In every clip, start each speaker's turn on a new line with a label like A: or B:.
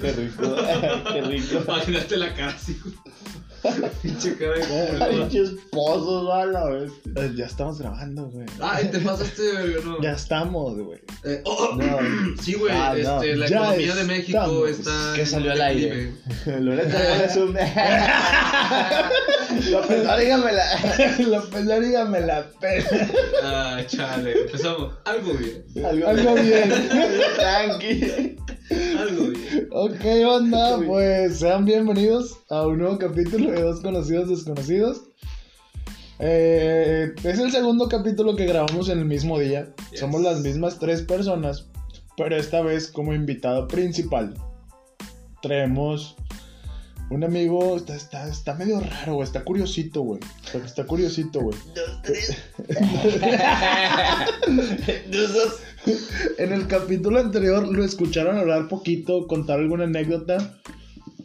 A: Qué rico, qué rico.
B: Imagínate la cara así. Pinche cara de culo.
A: Pinches pozos, a la vez.
C: Eh, Ya estamos grabando, güey.
B: Ay, te pasaste de verga, no.
C: Ya estamos, güey.
B: Eh, oh,
A: No.
B: Sí, güey,
A: Ah, no.
B: este, la
C: Ya
B: economía de México
C: estamos.
B: está.
A: Que salió al aire. Loreta es un. López, no, dígamela.
C: la pelaría me la pela.
B: Ah, chale, empezamos. Algo bien,
C: Algo bien.
A: Tranqui.
B: algo bien.
C: Ok, onda, pues sean bienvenidos a un nuevo capítulo de Dos Conocidos Desconocidos. Eh, es el segundo capítulo que grabamos en el mismo día.
B: Yes.
C: Somos las mismas tres personas, pero esta vez como invitado principal. Traemos un amigo, está, está, está medio raro, güey, está curiosito, güey. Está, está curiosito, güey. En el capítulo anterior lo escucharon hablar poquito, contar alguna anécdota,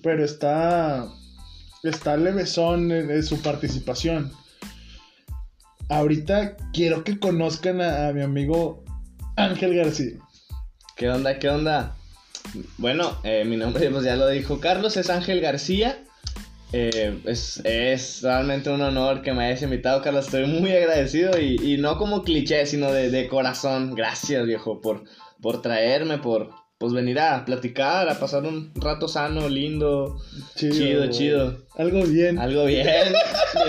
C: pero está está levesón en, en su participación. Ahorita quiero que conozcan a, a mi amigo Ángel García.
A: ¿Qué onda? ¿Qué onda? Bueno, eh, mi nombre, pues ya lo dijo Carlos, es Ángel García. Eh, es, es realmente un honor que me hayas invitado, Carlos. Estoy muy agradecido y, y no como cliché, sino de, de corazón. Gracias, viejo, por, por traerme, por pues venir a platicar, a pasar un rato sano, lindo, chido,
C: güey.
A: chido.
C: Algo bien.
A: Algo bien,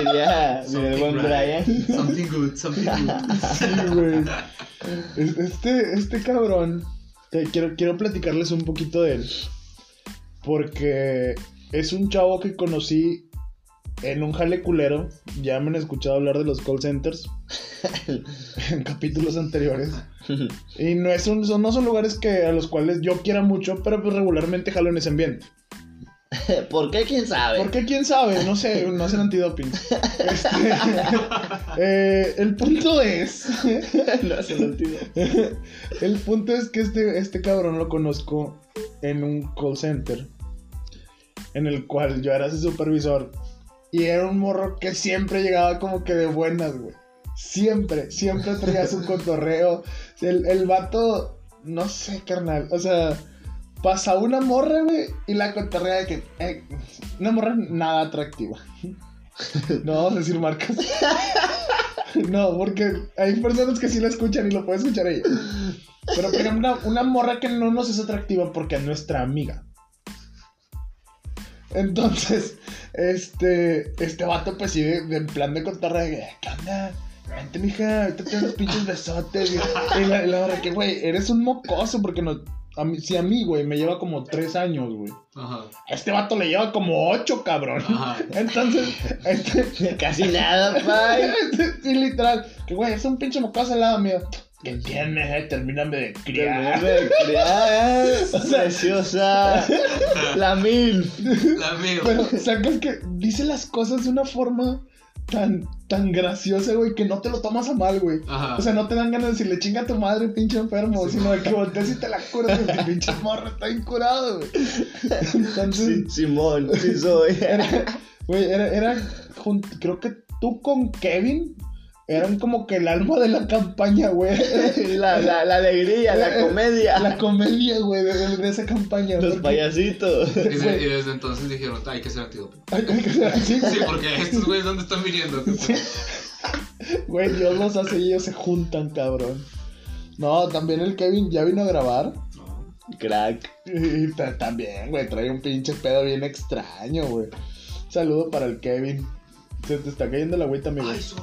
A: diría, diría el buen. Brian.
B: Something good, something good.
C: Sí, güey. Es- Este, este cabrón, quiero, quiero platicarles un poquito de él. Porque es un chavo que conocí en un jale culero. Ya me han escuchado hablar de los call centers en capítulos anteriores. Y no, es un, son, no son lugares que, a los cuales yo quiera mucho, pero pues regularmente jalo en ese ambiente.
A: ¿Por qué? ¿Quién sabe?
C: Porque quién sabe, no sé, no hacen antidoping. Este, eh, el punto es.
A: no hace sentido.
C: El punto es que este, este cabrón lo conozco en un call center. En el cual yo era su supervisor. Y era un morro que siempre llegaba como que de buenas, güey. Siempre, siempre traía su cotorreo. El, el vato, no sé, carnal. O sea, pasa una morra, güey, y la cotorrea de que. eh, una morra nada atractiva. No vamos a decir marcas. No, porque hay personas que sí la escuchan y lo puede escuchar ella. Pero, por ejemplo, una, morra que no nos es atractiva porque es nuestra amiga. Entonces, este, este vato, pues sí, de, plan de contarle, de que, ¿qué onda? Vente, mija, ahorita te unos pinches besotes. Y, la, morra que, güey, eres un mocoso porque no. A mí, si a mí, güey, me lleva como tres años, güey.
B: Ajá.
C: A este vato le lleva como ocho, cabrón.
B: Ajá.
C: Entonces, este,
A: Casi nada, pay.
C: sí, literal. Que, güey, es un pinche mocoso al lado mío. ¿Qué tienes? Eh? Termíname de criar.
A: Preciosa. La mil.
B: La amigo.
C: Pero sacas que dice las cosas de una forma tan, tan graciosa, güey, que no te lo tomas a mal, güey.
B: Ajá.
C: O sea, no te dan ganas de decirle chinga a tu madre, pinche enfermo, sino de que voltees y te la curas, porque pinche morro está incurado, güey. Entonces,
A: Sí, Simón, sí soy.
C: era, güey, era, era jun- creo que tú con Kevin eran como que el alma de la campaña, güey.
A: La, la, la alegría, la comedia.
C: La comedia, güey, de, de- esa campaña.
A: Los
C: porque-
A: payasitos.
B: Y, de- y desde entonces dijeron, hay que ser antidoping.
C: Hay- hay que ser así,
B: Sí, porque estos güeyes, ¿dónde están viniendo?
C: Güey, Dios los hace y ellos se juntan, cabrón. No, también el Kevin ya vino a grabar.
B: No.
A: Crack.
C: Y también, güey, trae un pinche pedo bien extraño, güey. Saludo para el Kevin. Se te está cayendo la agüita, amigo.
B: Ay, so,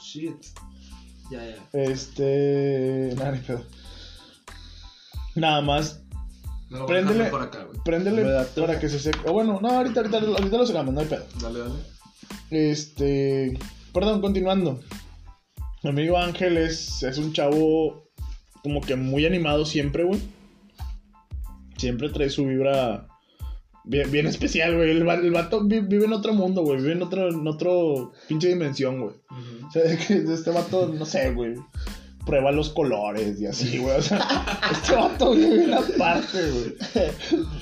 B: shit. Ya, ya.
C: Este. Nada, ni pedo. Nada más,
B: voy a
C: Préndele.
B: por acá, güey.
C: préndele para que se seque. O bueno, no, ahorita, ahorita, ahorita lo sacamos, no hay pedo.
B: Dale, dale.
C: Este. Perdón, continuando. Mi amigo Ángel es, es un chavo como que muy animado siempre, güey. Siempre trae su vibra bien, bien especial, güey. El, el vato vi- vive en otro mundo, güey. Vive en otro, en otro pinche dimensión, güey. O sea, este vato, no sé, güey. Prueba los colores y así, güey. O sea, este vato vive bien aparte, güey.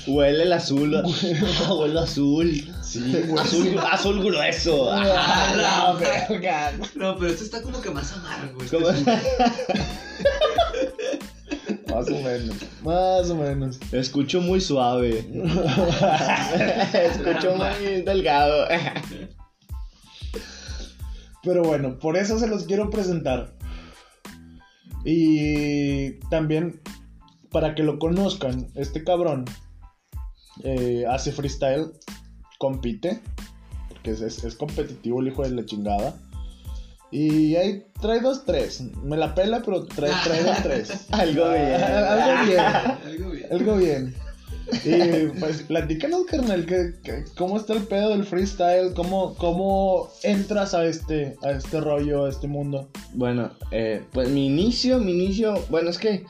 A: Huele el azul. Ah, huele azul.
C: Sí, güey.
A: Azul, azul grueso.
C: Ah, la verga.
B: No, pero este está como que más amargo. Este.
C: Más o menos. Más o menos.
A: Escucho muy suave. Escucho muy delgado.
C: Pero bueno, por eso se los quiero presentar. Y también, para que lo conozcan, este cabrón eh, hace freestyle, compite, porque es, es- es competitivo el hijo de la chingada. Y ahí trae dos, tres. Me la pela, pero trae, trae dos, tres.
A: Algo bien.
C: Algo bien.
B: Algo bien.
C: Algo bien. Y pues platícanos, carnal, que, que- ¿cómo está el pedo del freestyle? ¿Cómo, cómo entras a este, a este rollo, a este mundo?
A: Bueno, eh, pues mi inicio, mi inicio, bueno, es que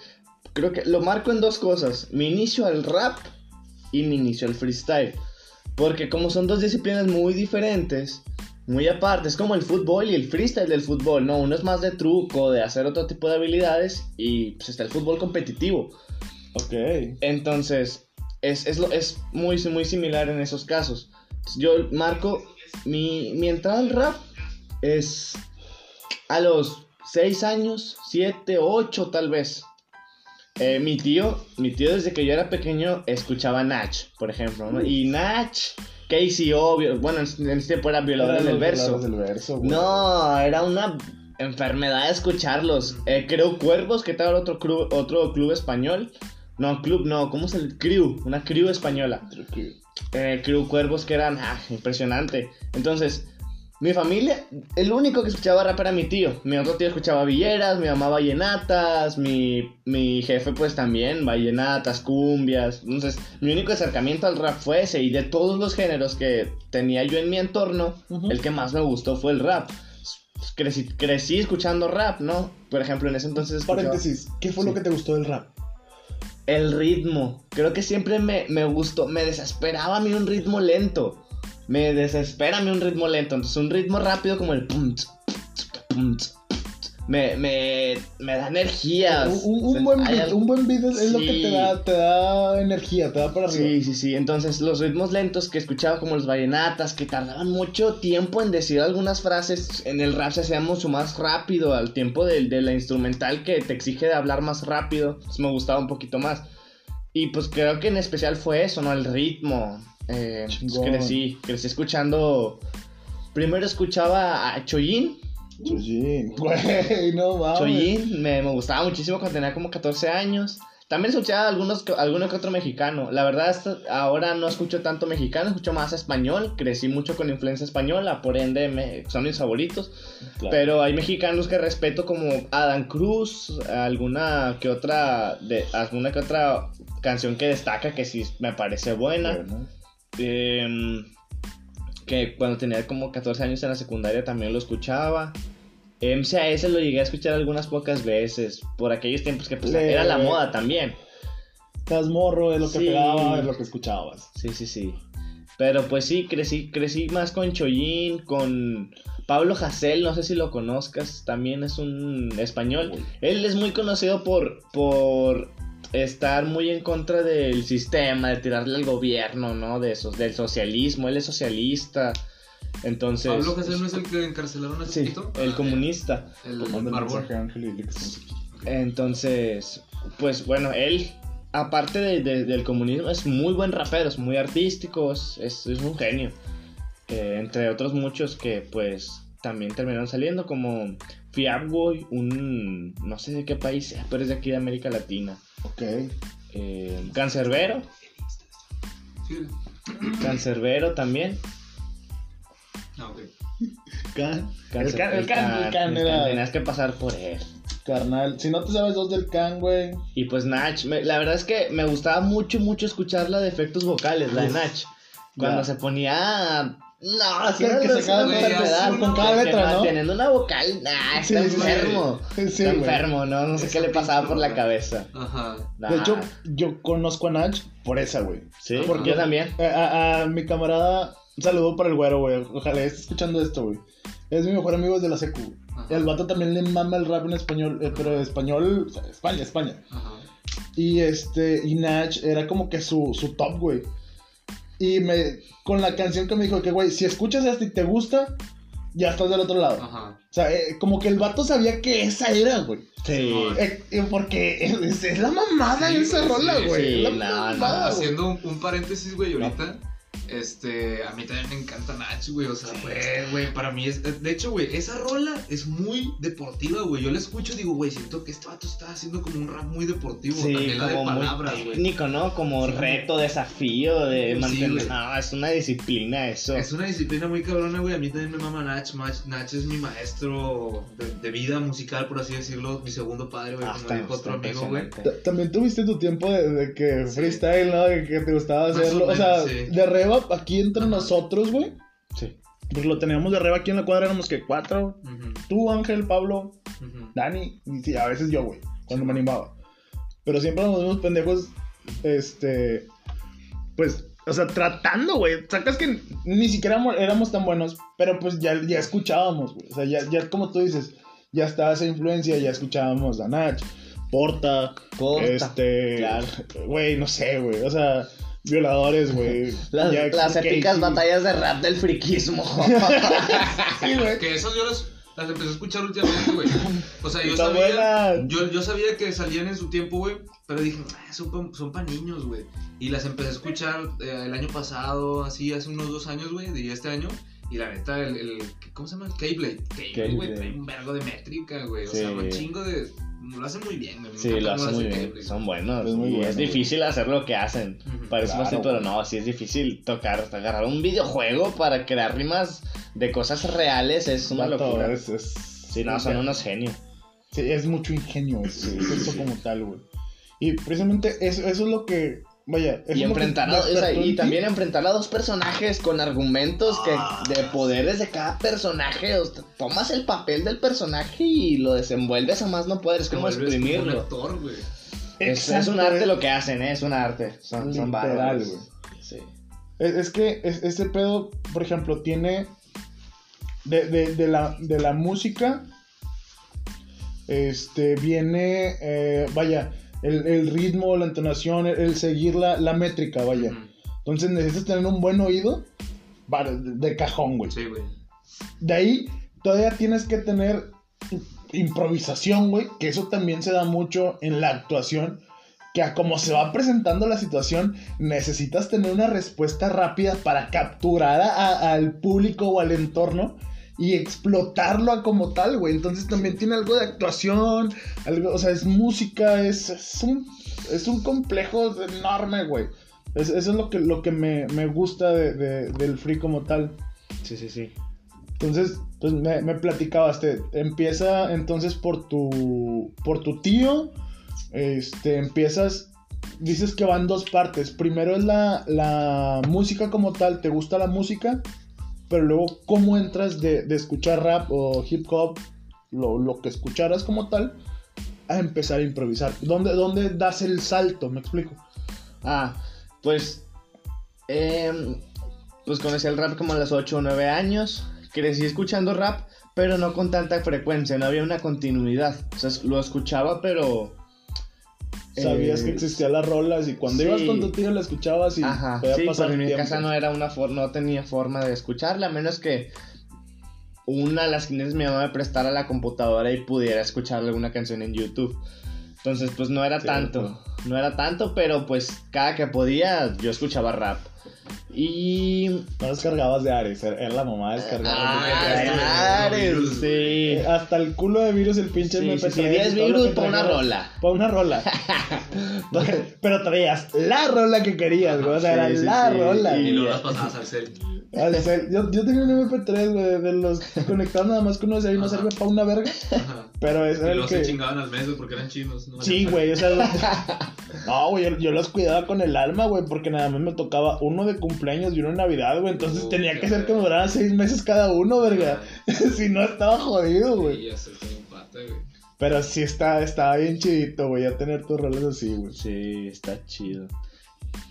A: creo que lo marco en dos cosas. Mi inicio al rap y mi inicio al freestyle. Porque como son dos disciplinas muy diferentes, muy aparte, es como el fútbol y el freestyle del fútbol, ¿no? Uno es más de truco, de hacer otro tipo de habilidades y pues está el fútbol competitivo.
C: Ok.
A: Entonces, es, es, lo- es muy, muy similar en esos casos. Yo marco, mi, mi entrada al rap es a los 6 años, 7, 8 tal vez. Eh, mi tío, mi tío desde que yo era pequeño escuchaba Nach, por ejemplo, ¿no? Y Nach, KCO, vi- bueno, en en ese tiempo era violador
C: Eran
A: del
C: los
A: verso.
C: violadores del verso.
A: No, era una enfermedad escucharlos. Eh, creo Cuervos, que tal otro club, otro club español. No, club no, ¿cómo es el crew? Una crew española. Eh, crew Cuervos que eran ah, impresionante. Entonces, mi familia, el único que escuchaba rap era mi tío. Mi otro tío escuchaba villeras, mi mamá vallenatas, mi, mi jefe pues también, vallenatas, cumbias. Entonces, mi único acercamiento al rap fue ese. Y de todos los géneros que tenía yo en mi entorno, el que más me gustó fue el rap. Crecí, crecí escuchando rap, ¿no? Por ejemplo, en ese entonces escuchaba
C: Paréntesis, ¿qué fue
A: Sí.
C: lo que te gustó del rap?
A: el ritmo. Creo que siempre me, me gustó, me desesperaba a mí un ritmo lento. Me desespera a mí un ritmo lento. Entonces, un ritmo rápido como el pum, pum, me, me, me da energía.
C: Un, buen beat,
A: algo-
C: un buen beat es, es lo que te da, te da energía, te da para arriba.
A: Sí, sí, sí. Entonces, los ritmos lentos que escuchaba como los vallenatas, que tardaban mucho tiempo en decir algunas frases, en el rap se hacía mucho más rápido al tiempo del- de, la instrumental que te exige de hablar más rápido. Pues me gustaba un poquito más. Y pues creo que en especial fue eso, ¿no? El ritmo. Eh, pues,
C: Chingón.
A: crecí, crecí escuchando. Primero escuchaba a Choyin.
C: Choyin, güey, no mames.
A: Choyin me, me gustaba muchísimo cuando tenía como 14 años. También escuchaba algunos, alguno que otro mexicano. La verdad, hasta ahora no escucho tanto mexicano, escucho más español. Crecí mucho con influencia española, por ende me- son mis favoritos.
C: Claro.
A: Pero hay mexicanos que respeto como Adam Cruz, alguna que otra, de, alguna que otra canción que destaca que sí me parece buena.
C: Bueno.
A: Em, que cuando tenía como 14 años en la secundaria también lo escuchaba. MCAS lo llegué a escuchar algunas pocas veces, por aquellos tiempos que pues,
C: Le-
A: era la moda también.
C: Estás morro, es lo que
A: Sí.
C: pegaba, es lo que escuchabas.
A: Sí, sí, sí. Pero pues sí, crecí, crecí más con Choyin, con Pablo Hasél, no sé si lo conozcas, también es un español.
C: Uy.
A: Él es muy conocido por, por estar muy en contra del sistema, de tirarle al gobierno, ¿no? De esos, del socialismo, él es socialista. Entonces...
B: Pablo Casel no es el que encarcelaron hace
A: Sí,
B: poquito.
A: el
B: Ah,
A: comunista.
B: El
C: aquí.
A: Entonces, pues bueno, él, aparte de- de- del comunismo, es muy buen rapero, es muy artístico, es un genio. Eh, entre otros muchos que pues también terminaron saliendo, como Fiabboy, un no sé de qué país sea, pero es de aquí de América Latina.
C: Ok.
A: Eh, Cancerbero,
B: Sí.
A: Cancerbero también.
B: Ah, ok.
C: Can. El can, el can, el can era-
A: Tenías que pasar por él.
C: Carnal, si no te sabes dos del can, güey.
A: Y pues Nach, me- la verdad es que me gustaba mucho, mucho escucharla de efectos vocales, la de Nach. Cuando se ponía. No, así
C: Que-
A: enfermedad,
B: con
C: cada letra, ¿no?
A: Teniendo una vocal, nah, está
C: sí,
A: enfermo.
C: Sí,
A: está enfermo, ¿no? No sé qué le pasaba por la cabeza.
B: Ajá.
A: Nah.
C: De hecho, yo conozco a Nach por esa, güey.
A: sí,
B: porque-
A: yo también.
C: A, a- a mi camarada, un saludo para el güero, güey. Ojalá esté escuchando esto, güey. Es mi mejor amigo desde la secu.
B: Ajá.
C: El vato también le mama el rap en español, eh, pero español, o sea, España, España.
B: Ajá.
C: Y este, y Nach era como que su, su top, güey. Y me, con la canción que me dijo que, güey, si escuchas esto y te gusta, ya estás del otro lado.
B: Ajá.
C: O sea, eh, como que el vato sabía que esa era, güey.
A: Sí.
C: Eh, eh, porque es, es la mamada
B: Sí,
C: esa rola,
B: sí,
C: güey.
A: sí,
C: la
A: no, no,
C: mamada.
B: Haciendo un, un paréntesis, güey, ahorita. Este, a mí también me encanta Nach, güey. O sea, güey, güey, para mí es. De hecho, güey, esa rola es muy deportiva, güey. Yo la escucho y digo, güey, siento que este vato está haciendo como un rap muy deportivo.
A: Sí,
B: también la de
A: como
B: palabras,
A: muy
B: güey.
A: técnico, ¿no? Como
B: Sí.
A: reto, desafío de
B: Sí,
A: mantener.
B: güey.
A: no, es una disciplina eso.
B: Es una disciplina muy cabrona, güey. A mí también me mama Nach. Nach, Nach es mi maestro de, de vida musical, por así decirlo. Mi segundo padre, güey.
A: Ah,
B: Como dijo otro amigo, güey.
C: También tuviste tu tiempo de, de que
B: Sí.
C: freestyle, ¿no? De que te gustaba
B: Más o
C: hacerlo. O, sea,
B: menos, sí.
C: de reba aquí entre nosotros, güey.
A: Sí.
C: Pues lo teníamos de reba aquí en la cuadra, éramos que cuatro. Tú, Ángel, Pablo,
B: ujú.
C: Dani, y sí, a veces yo, güey, cuando me animaba. Pero siempre nos vimos pendejos, este, pues, o sea, tratando, güey. Sacas que ni siquiera éramos, éramos tan buenos, pero pues ya, ya escuchábamos, güey. O sea, ya, ya como tú dices, ya estaba esa influencia, ya escuchábamos a Nach, Porta,
A: Porta,
C: este,
A: claro.
C: güey, no sé, güey. O sea, violadores, güey.
A: Las, épicas
C: Casey.
A: batallas de rap del friquismo.
C: Sí, güey.
B: Que esas yo las, las empecé a escuchar últimamente, güey. O sea, yo
C: Está
B: sabía, yo, yo sabía que salían en su tiempo, güey. Pero dije, "Ah, son pa, son pa niños, güey. Y las empecé a escuchar eh, el año pasado, así, hace unos dos años, güey, de este año. Y la neta, el, el ¿cómo se llama? El. Keyblade, güey, trae un vergo de métrica, güey. O sea, un chingo de... Lo hace muy bien, güey. Me
A: Sí, lo hacen muy bien. Son buenos.
C: Es muy
A: y
C: bueno,
A: es
C: güey.
A: difícil hacer lo que hacen. Parece
C: Claro,
A: fácil, pero no, sí es difícil tocar, agarrar un videojuego para crear rimas de cosas reales. Es una locura.
C: es- es-
A: Sí, no, son unos genios.
C: Sí, es mucho ingenio eso,
A: Sí,
C: es eso
A: sí.
C: como tal, güey. Y precisamente eso, eso es lo que, vaya,
A: Y enfrentar a, o sea, y también enfrentar a dos personajes con argumentos
C: Ah.
A: que de poderes de cada personaje. o sea, tomas el papel del personaje y lo desenvuelves a más no poder. Es como
B: como
A: exprimirlo.
B: actor, güey.
A: Es, es un arte lo que hacen, ¿eh? es un arte. Son, son
C: Literal.
A: Sí.
C: Es, es que es- ese pedo, por ejemplo, tiene de, de, de la, de la música, este, viene, eh, vaya, el, el ritmo, la entonación, el, el seguir la, la métrica, vaya. Entonces necesitas tener un buen oído de, de cajón, güey.
B: Sí, güey.
C: De ahí todavía tienes que tener improvisación, güey, que eso también se da mucho en la actuación, que a como se va presentando la situación, necesitas tener una respuesta rápida para capturar a- al público o al entorno y explotarlo a como tal, güey. Entonces también tiene algo de actuación, algo, o sea, es música, es, es un, es un complejo enorme, güey. Es- eso es lo que, lo que me, me gusta de- de- del free como tal.
A: Sí, sí, sí.
C: Entonces, pues me, me platicabas, te, empieza entonces por tu, por tu tío, este, empiezas, dices que van dos partes, primero es la, la música como tal, te gusta la música, pero luego cómo entras de, de escuchar rap o hip hop, lo, lo que escucharas como tal, a empezar a improvisar. ¿Dónde, dónde das el salto? ¿Me explico?
A: Ah, pues. em, pues conocí el rap como a los 8 o 9 años. Crecí escuchando rap, pero no con tanta frecuencia, no había una continuidad. O sea, lo escuchaba, pero.
C: Sabías
A: eh,
C: que existían las rolas y cuando
A: sí.
C: ibas con tu tío la escuchabas y
A: Ajá,
C: podía
A: sí,
C: pasar
A: pues en mi casa no era una forma, no tenía forma de escucharla, a menos que una de las clientes mi mamá me prestara la computadora y pudiera escuchar alguna canción en YouTube. Entonces, pues no era tanto, no era tanto, pero pues cada que podía yo escuchaba rap. Y...
C: No descargabas de Ares, era la mamá descargaba.
A: Ah, Ares, sí.
C: Eh, Hasta el culo de virus el pinche
A: Sí,
C: MP3.
A: sí, sí,
C: y
A: 10
C: todo lo
A: virus para una rola.
C: Para una rola. Pero traías la rola que querías, güey. O sea,
A: Sí,
C: era
A: sí,
C: la
A: sí.
C: rola.
B: Y
A: Y-
B: luego las pasabas al cel.
C: O sea, yo, yo tenía un MP3, güey, de los conectados nada más que uno de ahí no servía para una verga.
B: Ajá.
C: Pero ese
B: Y
C: era el
B: luego se chingaban al mes güey, porque eran chinos. ¿no?
C: Sí, güey, o sea. No, güey, yo, yo los cuidaba con el alma, güey, porque nada más me tocaba uno de cumpleaños y uno de Navidad, güey. Entonces tenía que ser que me duraran seis meses cada uno, verga. si no, estaba jodido, güey.
B: Sí, ya se fue un pata, güey.
C: Pero sí está, estaba bien chidito, güey, ya tener tus roles así, güey.
A: Sí, está chido.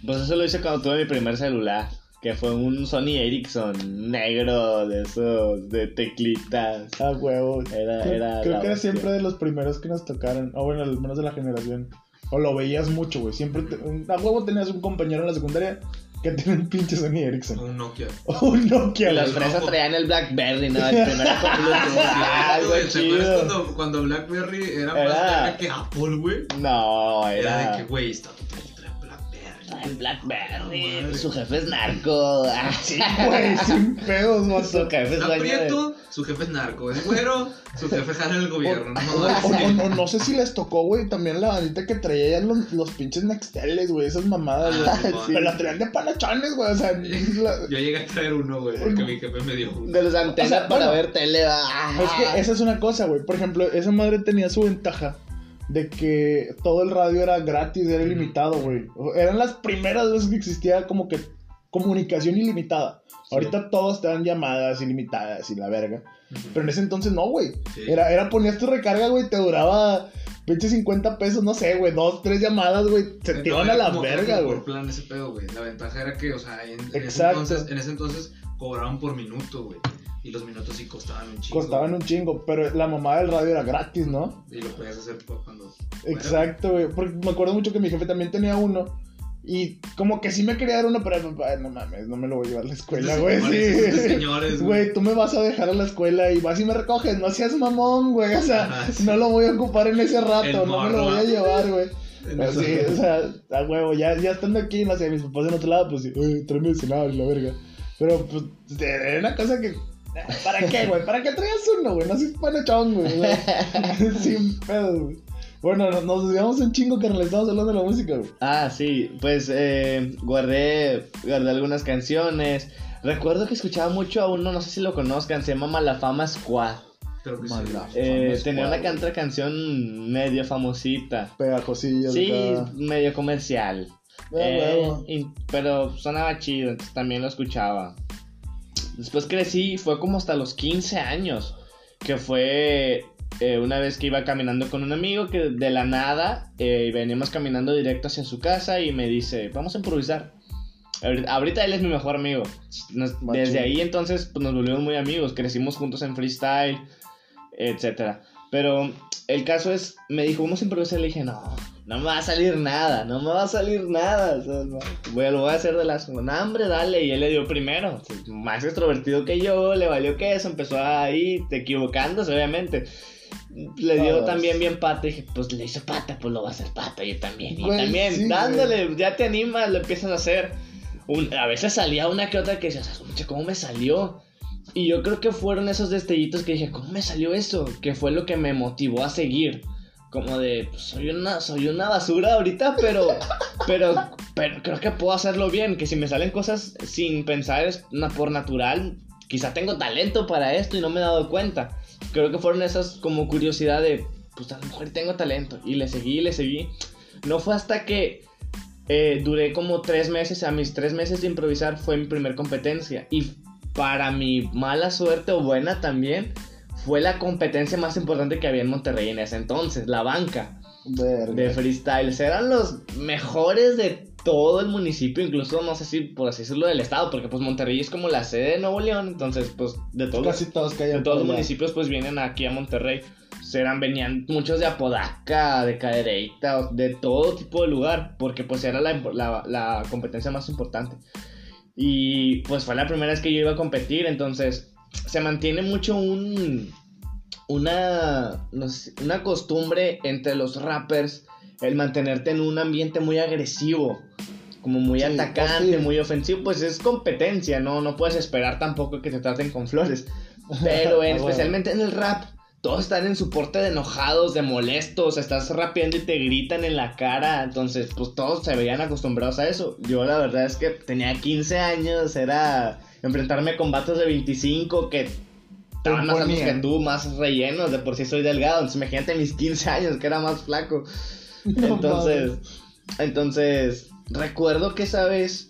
A: Pues eso lo hice cuando tuve mi primer celular. Que fue un Sony Ericsson negro de esos, de teclitas.
C: Ah, huevo.
A: Era,
C: Creo,
A: era
C: creo que era siempre de los primeros que nos tocaron. O bueno, al menos de la generación. O lo veías mucho, güey. Siempre te- un- a huevo tenías un compañero en la secundaria que tiene un pinche Sony Ericsson.
B: Un Nokia.
C: Un Nokia,
A: Y las
C: güey.
A: fresas traían el Blackberry, ¿no? El primer con. Ah,
B: ¿te acuerdas cuando, cuando BlackBerry era, más
A: Era-
B: que Apple, güey?
A: No,
B: Era
A: era.
B: de que, güey, está total BlackBerry.
A: El Blackberry.
B: Madre.
A: Su jefe es narco. Ah,
C: Sí, güey, sin pedos,
A: Su
C: vato.
A: jefe es
B: Está
A: dueño de-
B: prieto, su jefe es narco. Es güero, su jefe jala en el gobierno. No
C: O,
B: mames.
C: o- o- no sé si les tocó, güey, también la bandita que traía los, los pinches Nexteles, güey, esas mamadas, güey.
B: Ah, Simón.
C: Pero las traían de panachones, güey, o sea, la-
B: Yo llegué a traer uno, güey, porque mi jefe me dio uno.
A: De los antenas
C: O sea,
A: para
C: bueno.
A: ver tele. ah.
C: Es que esa es una cosa, güey. Por ejemplo, esa madre tenía su ventaja de que todo el radio era gratis, era ilimitado, güey. Eran las primeras veces que existía como que comunicación ilimitada. Ahorita todos te dan llamadas ilimitadas y la verga. Pero en ese entonces no, güey.
B: Sí.
C: Era, era ponías tu recarga, güey, te duraba pinche 50 pesos, no sé, güey, dos, tres llamadas, güey. Se te iban a la
B: como-
C: verga, güey.
B: Por plan ese pedo, güey. La ventaja era que, o sea, en, en ese, entonces, en ese entonces cobraban por minuto, güey. Y los minutos sí costaban un chingo.
C: Costaban un chingo, pero la mamá del radio era gratis, ¿no?
B: Y lo podías hacer cuando.
C: Exacto, güey. Porque me acuerdo mucho que mi jefe también tenía uno. Y como que sí me quería dar uno, pero no mames, no me lo voy a llevar a la escuela, güey. Sí. Güey, tú me vas a dejar a la escuela y vas y me recoges. No seas mamón, güey. O sea,
B: Ajá, sí.
C: no lo voy a ocupar en ese rato. No me lo voy a llevar, güey.
B: Eso.
C: o sea, a huevo, ya, ya estando aquí, no sé, mis papás en otro lado, pues sí, "Oye, tráeme de cenar la verga. Pero, pues, era una cosa que. ¿Para qué, güey? ¿Para qué traías uno, güey? No seas panachón, güey. Sin pedo, güey. Bueno, nos- desviamos un chingo, carnal. Estamos hablando de la música, güey.
A: Ah, sí, pues eh, guardé, guardé algunas canciones. Recuerdo que escuchaba mucho a uno, no sé si lo conozcan, se llama Malafama Squad.
B: Creo que sí.
C: Mala.
A: Eh, tenía una cantra canción medio famosita.
C: Pegajosillas.
A: Sí, medio comercial.
C: Ah,
A: Eh, y- pero sonaba chido, entonces también lo escuchaba. Después crecí, fue como hasta los 15 años, que fue eh, una vez que iba caminando con un amigo que de la nada eh, veníamos caminando directo hacia su casa y me dice, vamos a improvisar. Ahorita, él es mi mejor amigo. Nos- desde ahí entonces pues, nos volvimos muy amigos, crecimos juntos en freestyle, etcétera. Pero el caso es, me dijo, vamos a improvisar. Le dije, no, no me va a salir nada, no me va a salir nada. O sea, no, voy, lo voy a hacer de las. No, hombre, dale. Y él le dio primero. Más extrovertido que yo, le valió que eso. Empezó ahí, te equivocándose, obviamente. Le dio
C: Todos.
A: también bien pata. Y dije, pues le hizo pata, pues lo va a hacer pata. Yo también. Y
C: Güey,
A: también,
C: sí,
A: dándole, ya te animas, lo empiezas a hacer. Un- a veces salía una que otra que decías, "Mucha, ¿cómo me salió? Y yo creo que fueron esos destellitos que dije, ¿cómo me salió eso? Que fue lo que me motivó a seguir. Como de, pues, soy una, soy una basura ahorita, pero, pero, pero creo que puedo hacerlo bien. Que si me salen cosas sin pensar es na- por natural, quizá tengo talento para esto y no me he dado cuenta. Creo que fueron esas como curiosidad de, pues a lo mejor tengo talento. Y le seguí, le seguí. No fue hasta que eh, duré como tres meses, a mis tres meses de improvisar fue mi primer competencia. Y para mi mala suerte o buena también, fue la competencia más importante que había en Monterrey en ese entonces, la banca
C: Verga.
A: de freestyles. Eran los mejores de todo el municipio, incluso no sé si por así decirlo del estado, porque pues Monterrey es como la sede de Nuevo León, entonces pues de todos,
C: Casi todos
A: de
C: caían
A: todos los municipios pues vienen aquí a Monterrey. Serán, venían muchos de Apodaca, de Cadereyta, de todo tipo de lugar, porque pues era la, la- la competencia más importante. Y pues fue la primera vez que yo iba a competir, entonces se mantiene mucho un una no sé, una costumbre entre los rappers el mantenerte en un ambiente muy agresivo, como muy
C: Sí,
A: atacante, muy ofensivo, pues es competencia, no no puedes esperar tampoco que te traten con flores. Pero en-
C: Ah, bueno.
A: especialmente en el rap, todos están en su porte de enojados, de molestos, estás rapeando y te gritan en la cara, entonces pues todos se veían acostumbrados a eso. Yo la verdad es que tenía 15 años, era enfrentarme con vatos de 25 que estaban más altos que tú, más rellenos, de por sí soy delgado, entonces imagínate mis 15 años que era más flaco.
C: No
A: Entonces, entonces, recuerdo que esa vez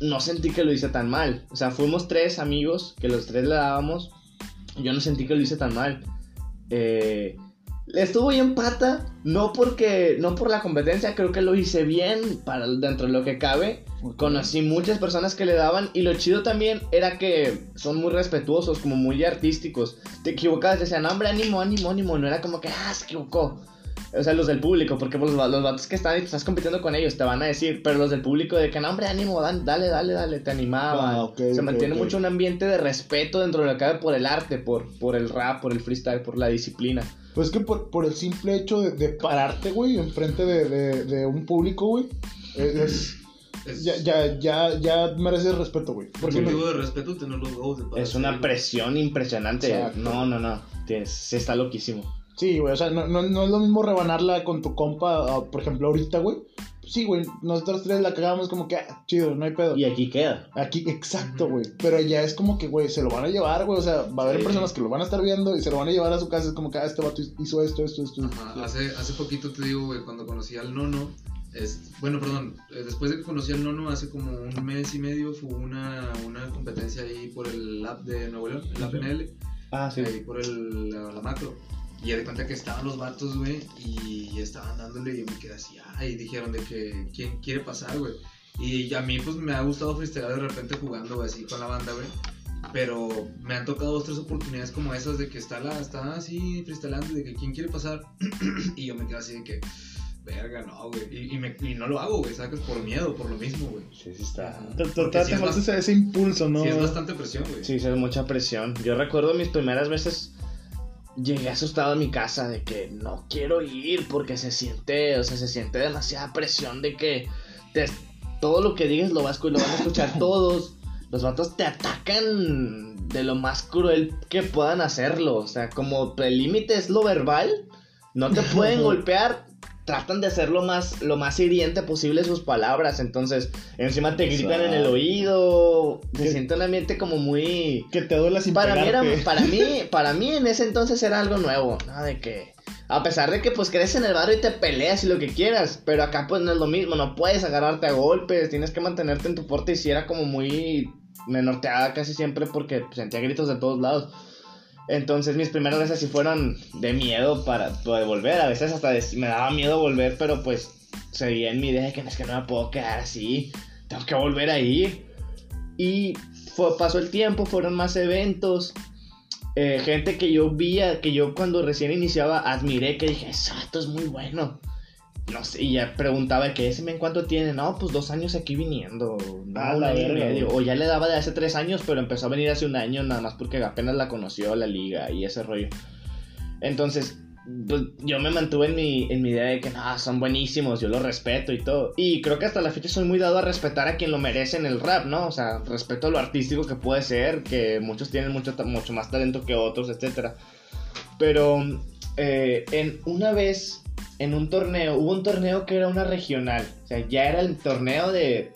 A: no sentí que lo hice tan mal. O sea, fuimos tres amigos que los tres le dábamos. Yo no sentí que lo hice tan mal. Eh, estuvo bien pata, no porque, no por la competencia, creo que lo hice bien para dentro de lo que cabe. Conocí muchas personas que le daban y lo chido también era que son muy respetuosos, como muy artísticos. Te equivocabas, decían, "No, hombre, ánimo, ánimo, ánimo. No era como que, ah, se equivocó. O sea, los del público, porque pues, los, va- los vatos que están y tú estás compitiendo con ellos te van a decir, pero los del público de que no, hombre, ánimo, dan- dale, dale, dale, te animaban.
C: Ah,
A: Se mantiene mucho un ambiente de respeto dentro de lo que cabe por el arte, por, por el rap, por el freestyle, por la disciplina.
C: Pues que por, por el simple hecho de, de pararte, güey, enfrente de, de, de un público, güey, es,
B: Es,
C: ya, ya, ya, ya mereces respeto, güey.
B: es
C: Porque no-
B: motivo de respeto tener los huevos de
A: Es una presión impresionante.
C: Exacto.
A: No, no, no. Tienes- Se está loquísimo.
C: Sí, güey, o sea, no, no, no es lo mismo rebanarla con tu compa, por ejemplo, ahorita, güey. Sí, güey, nosotros tres la cagábamos como que, ah, chido, no hay pedo.
A: Y aquí queda.
C: Aquí, exacto, güey. Pero ya es como que, güey, se lo van a llevar, güey. O sea, va a haber
B: Sí.
C: personas que lo van a estar viendo y se lo van a llevar a su casa. Es como que, ah, este vato hizo esto, esto, esto.
B: Ajá, hace, hace poquito te digo, güey, cuando conocí al nono, es, bueno, perdón, eh, después de que conocí al nono, hace como un mes y medio, fue una, una competencia ahí por el lab de Nuevo León, el lab PNL,
A: Ah, sí.
B: ahí por el, la, la macro. Y ya de cuenta que estaban los vatos, güey, y estaban dándole y yo me quedé así, ah, y dijeron de que, ¿quién quiere pasar, güey? Y a mí, pues, me ha gustado freestylear de repente jugando, güey, así con la banda, güey. Pero me han tocado dos, tres oportunidades como esas de que está, la, está así freestylando y de que quién quiere pasar. y yo me quedo así de que, verga, no, güey. Y, y, me- y no lo hago, güey, ¿sabes? Por miedo, por lo mismo, güey.
A: Sí, sí está.
C: Te, te- falta ese, impulso, ¿no?
B: Sí, es bastante presión, güey.
A: Sí, es mucha presión. Yo recuerdo mis primeras veces. Llegué asustado a mi casa de que no quiero ir porque se siente, o sea, se siente demasiada presión de que te- todo lo que digas lo, vas, lo van a escuchar todos. Los vatos te atacan de lo más cruel que puedan hacerlo. O sea, como el límite es lo verbal, no te pueden golpear. Tratan de hacer lo más, lo más hiriente posible sus palabras. Entonces, encima te gritan en el oído. Se
C: Que-
A: siente un ambiente como muy.
C: Que te duela sin
A: Para mí, era, para, mí, para mí en ese entonces era algo nuevo, ¿no? De que, a pesar de que pues crees en el barrio y te peleas y lo que quieras, pero acá pues no es lo mismo, no puedes agarrarte a golpes, tienes que mantenerte en tu porte y si era como muy... Me norteaba casi siempre porque sentía gritos de todos lados. Entonces mis primeras veces sí fueron de miedo para, para volver, a veces hasta me daba miedo volver, pero pues seguía en mi idea de que es que no me puedo quedar así, tengo que volver a ir. Y fue, pasó el tiempo, fueron más eventos. eh, gente que yo veía, que yo cuando recién iniciaba admiré, que dije, exacto, es muy bueno. No sé, y ya preguntaba que ese men cuánto tiene. No, pues dos años aquí viniendo. No,
C: Ah, la verga,
A: medio. O ya le daba de hace tres años, pero empezó a venir hace un año nada más porque apenas la conoció la liga y ese rollo. Entonces, pues, yo me mantuve en mi, en mi idea de que no, son buenísimos, yo los respeto y todo. Y creo que hasta la fecha soy muy dado a respetar a quien lo merece en el rap, ¿no? O sea, respeto lo artístico que puede ser, que muchos tienen mucho, mucho más talento que otros, etc. Pero eh, en una vez, en un torneo, hubo un torneo que era una regional. O sea, ya era el torneo de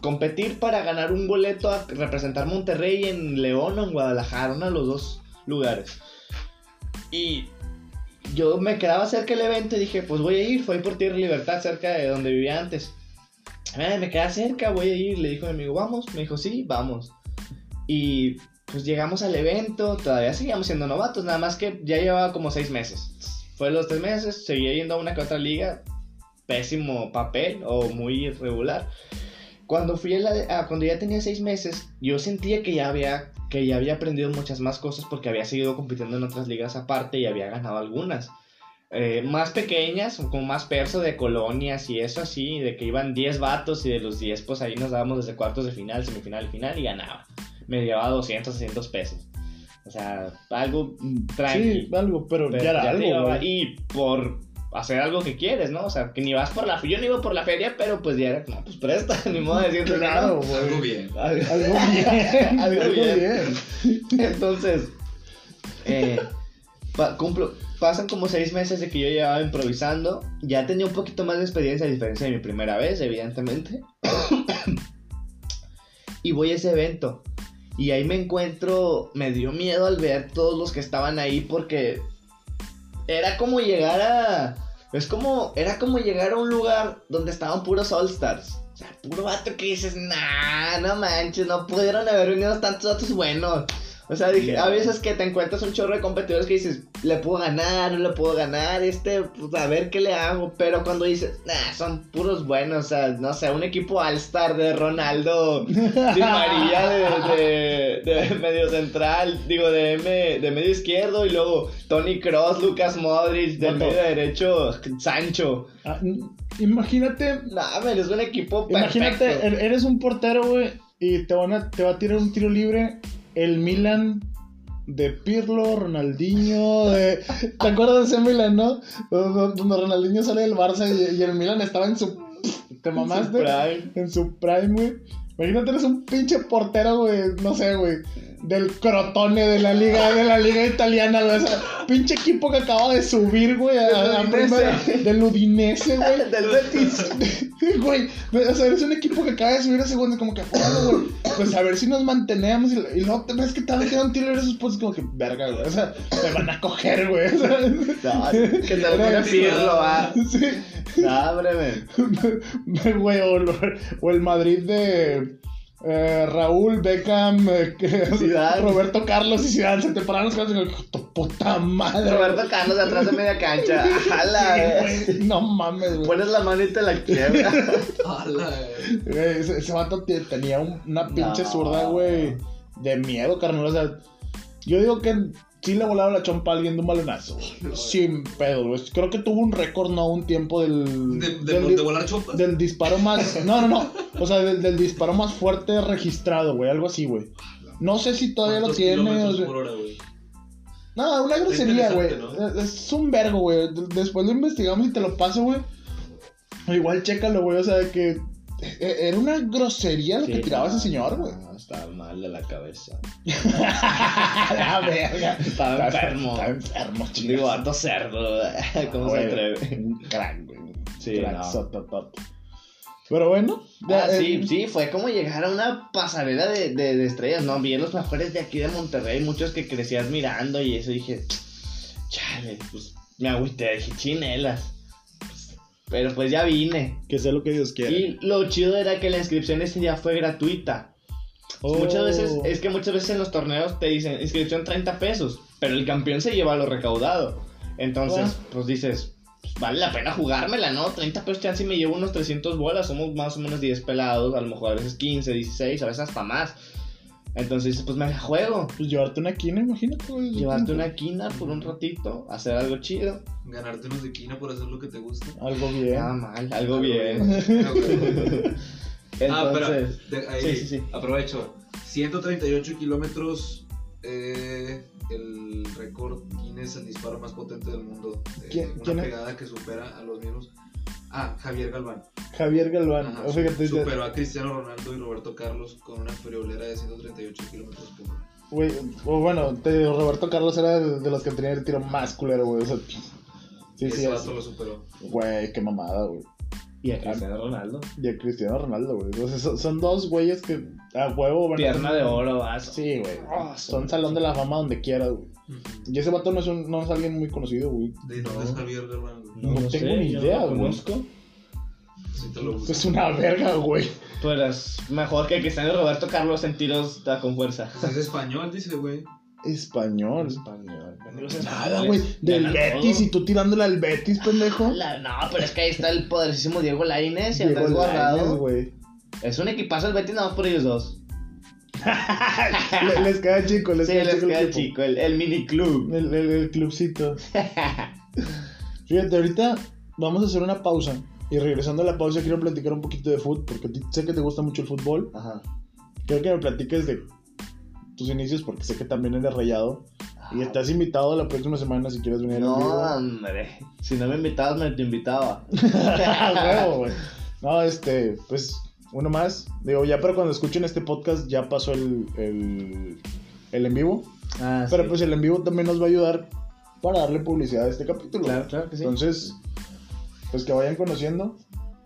A: competir para ganar un boleto a representar Monterrey en León o en Guadalajara, uno de los dos lugares. Y yo me quedaba cerca del evento y dije, pues voy a ir, fue por Tierra Libertad, cerca de donde vivía antes. "Eh, me queda cerca, voy a ir, le dijo mi amigo, vamos, me dijo, sí, vamos. Y pues llegamos al evento, todavía seguíamos siendo novatos, nada más que ya llevaba como seis meses. Fue los tres meses, seguía yendo a una que otra liga, pésimo papel o muy irregular. Cuando fui a la- a- cuando ya tenía seis meses, yo sentía que ya había que ya había aprendido muchas más cosas porque había seguido compitiendo en otras ligas aparte y había ganado algunas. Eh, más pequeñas, como más perso de colonias y eso así, de que iban 10 vatos y de los 10 pues ahí nos dábamos desde cuartos de final, semifinal y final y ganaba. Me llevaba 200, 300 pesos. O sea, algo tranqui.
C: Sí, algo, pero,
A: Pero
C: ya era
A: ya
C: algo.
A: Y por hacer algo que quieres, ¿no? O sea, que ni vas por la... Yo no iba por la feria, pero pues ya era... No, pues presta, ni modo de decirte
C: Claro,
A: no.
B: Algo bien.
A: Algo
C: Algo bien.
A: Algo
C: algo
A: bien.
C: bien.
A: Entonces, eh, pa- cumplo, pasan como seis meses de que yo llevaba improvisando. Ya tenía un poquito más de experiencia, a diferencia de mi primera vez, evidentemente. y voy a ese evento. Y ahí me encuentro, me dio miedo al ver todos los que estaban ahí porque era como llegar a... Es como, era como llegar a un lugar donde estaban puros All Stars. O sea, puro vato que dices, nah, no manches, no pudieron haber venido tantos datos buenos. O sea, dije, a veces que te encuentras un chorro de competidores que dices, le puedo ganar, no le puedo ganar, este, pues a ver qué le hago. Pero cuando dices, nah, son puros buenos, o sea, no sé, un equipo All-Star de Ronaldo, Di María de, de, de medio central, digo, de, M, de medio izquierdo, y luego Tony Cross, Lucas Modric, del medio derecho, Sancho.
C: Ah, imagínate,
A: Nah, men, es un equipo
C: imagínate,
A: perfecto.
C: er- eres un portero, güey, y te van a, te va a tirar un tiro libre el Milan de Pirlo, Ronaldinho, de... ¿Te acuerdas de ese Milan, no? Donde Ronaldinho sale del Barça y, y el Milan estaba en su... ¿Te mamaste?
A: Prime.
C: En su prime, güey. Imagínate, eres un pinche portero, güey. No sé, güey. Del Crotone, de la liga, de la liga italiana, güey. O sea, pinche equipo que acaba de subir, güey, a, a
A: Del
C: primera.
A: Udinese.
C: Del Udinese, güey.
A: Del Betis.
C: Güey, o sea, eres un equipo que acaba de subir a segunda, como que, bueno, güey, pues a ver si nos mantenemos. Y, y luego te ves que tirar un tiro de esos pues como que, verga, güey. O sea, me van a coger, güey. O sea,
A: No, que te lo tira Pirlo, ah.
C: sí.
A: No.
C: Güey, o, o el Madrid de eh, Raúl, Beckham, eh. Roberto Carlos y Zidane se te paran los tu puta madre.
A: Roberto Carlos atrás de media cancha. Jala,
C: Sí, güey, no mames, güey.
A: Pones la mano y te la quiebra.
B: ¡Hala!
C: Güey, Ese, ese vato te- tenía un- una pinche
A: No.
C: zurda, güey, de miedo, carnal. O sea, yo digo que sí le volaron la chompa a alguien de un balonazo. Sin pedo, güey. Creo que tuvo un récord, ¿no? Un tiempo del.
B: De, de,
C: del,
B: de volar chopas.
C: del disparo más. No, no, no. O sea, del, del disparo más fuerte registrado, güey. Algo así, güey. No sé si todavía lo
B: ¿Cuántos
C: tiene.
B: kilómetros
C: o sea-
B: por hora, güey?
C: No, una grosería, güey. Es un vergo, güey. De- Después lo investigamos y te lo paso, güey. Igual chécalo, güey. O sea, que era una grosería lo que tiraba ese señor, güey.
A: No, estaba mal de la cabeza.
C: La verga.
A: Estaba enfermo.
C: Estaba enfermo, chico.
A: Digo, harto cerdo. ¿Cómo se atreve?
C: Un crack, güey.
A: Sí,
C: crack
A: no.
C: Pero bueno.
A: Ah, sí,
C: eh,
A: sí, fue como llegar a una pasarela de, de, de estrellas, ¿no? Vi a los mejores de aquí de Monterrey, muchos que crecías mirando y eso dije, chale, pues me agüité, dije, chinelas. Pero pues ya vine.
C: Que sea lo que Dios quiera.
A: Y lo chido era que la inscripción ese día fue gratuita.
C: Oh.
A: Muchas veces, es que muchas veces en los torneos te dicen inscripción 30 pesos, pero el campeón se lleva lo recaudado. Entonces,
C: Ah.
A: pues dices, pues, vale la pena jugármela, ¿no? 30 pesos chance y me llevo unos 300 bolas, somos más o menos 10 pelados, a lo mejor a veces 15, 16, a veces hasta más. Entonces dices, pues me juego.
C: Pues llevarte una quina, imagínate, güey.
A: Llevarte una quina por un ratito, hacer algo chido.
B: Ganarte unos de quina por hacer lo que te gusta.
C: Algo bien.
A: Nada mal, algo bien.
B: Ah, güey. Ah, pero
A: Entonces,
B: de- ahí,
A: sí, sí, sí.
B: aprovecho. 138 kilómetros. eh, el récord Guinness, el disparo más potente del mundo. Eh,
C: ¿Quién-
B: una
C: quién es?
B: pegada que supera a los mismos. Ah, Javier Galván.
C: Javier Galván.
B: Ajá,
C: o sea, que te dice,
B: superó a Cristiano Ronaldo y Roberto Carlos con una friolera de 138 kilómetros por hora.
C: Güey, o bueno, te Roberto Carlos era de, de los que tenía el tiro más culero, güey. O sea, sí, sí,
B: Ese
C: es-
B: vato lo superó.
C: Güey, qué mamada, güey.
A: y a Cristiano Ronaldo.
C: Y a Cristiano Ronaldo, güey. O sea, son, son dos güeyes que a huevo van a-
A: Pierna de oro, vaso.
C: Sí, güey.
A: Ah,
C: son salón de la fama donde quieras, güey. Y ese vato no es, un, no es alguien muy conocido, güey.
B: ¿De dónde es Javier Galván? güey?
C: No tengo ni idea,
A: no
C: güey.
A: conozco.
B: Sí te lo busco.
C: Es una verga, güey.
A: Tú eres mejor que Cristiano Roberto Carlos en tiros da con fuerza.
B: Pues es español, dice, güey.
C: Español.
A: Español.
C: Nada, güey. Del Betis y tú tirándole al Betis, pendejo.
A: La- no, pero es que ahí está el poderosísimo Diego Lainez y Andrés Guardado.
C: güey.
A: Es un equipazo el Betis nada más por ellos dos.
C: Le- les queda chico, les
A: sí,
C: queda
A: les
C: chico. el
A: queda
C: equipo.
A: chico, el, el mini club.
C: El, el- el clubcito. Fíjate, ahorita vamos a hacer una pausa. Y regresando a la pausa, quiero platicar un poquito de fútbol. Porque sé que te gusta mucho el fútbol.
A: Ajá.
C: Quiero que me platiques de tus inicios, porque sé que también eres rayado. Y estás invitado la próxima semana si quieres venir
A: Ah. No, hombre. Si no me invitabas, me te invitaba.
C: No, este, pues, uno más. Digo, ya pero cuando escuchen este podcast ya pasó el, el, el en vivo.
A: Ah,
C: Pero
A: sí.
C: pues el en vivo también nos va a ayudar para darle publicidad a este capítulo.
A: Claro, claro que sí.
C: Entonces, pues que vayan conociendo.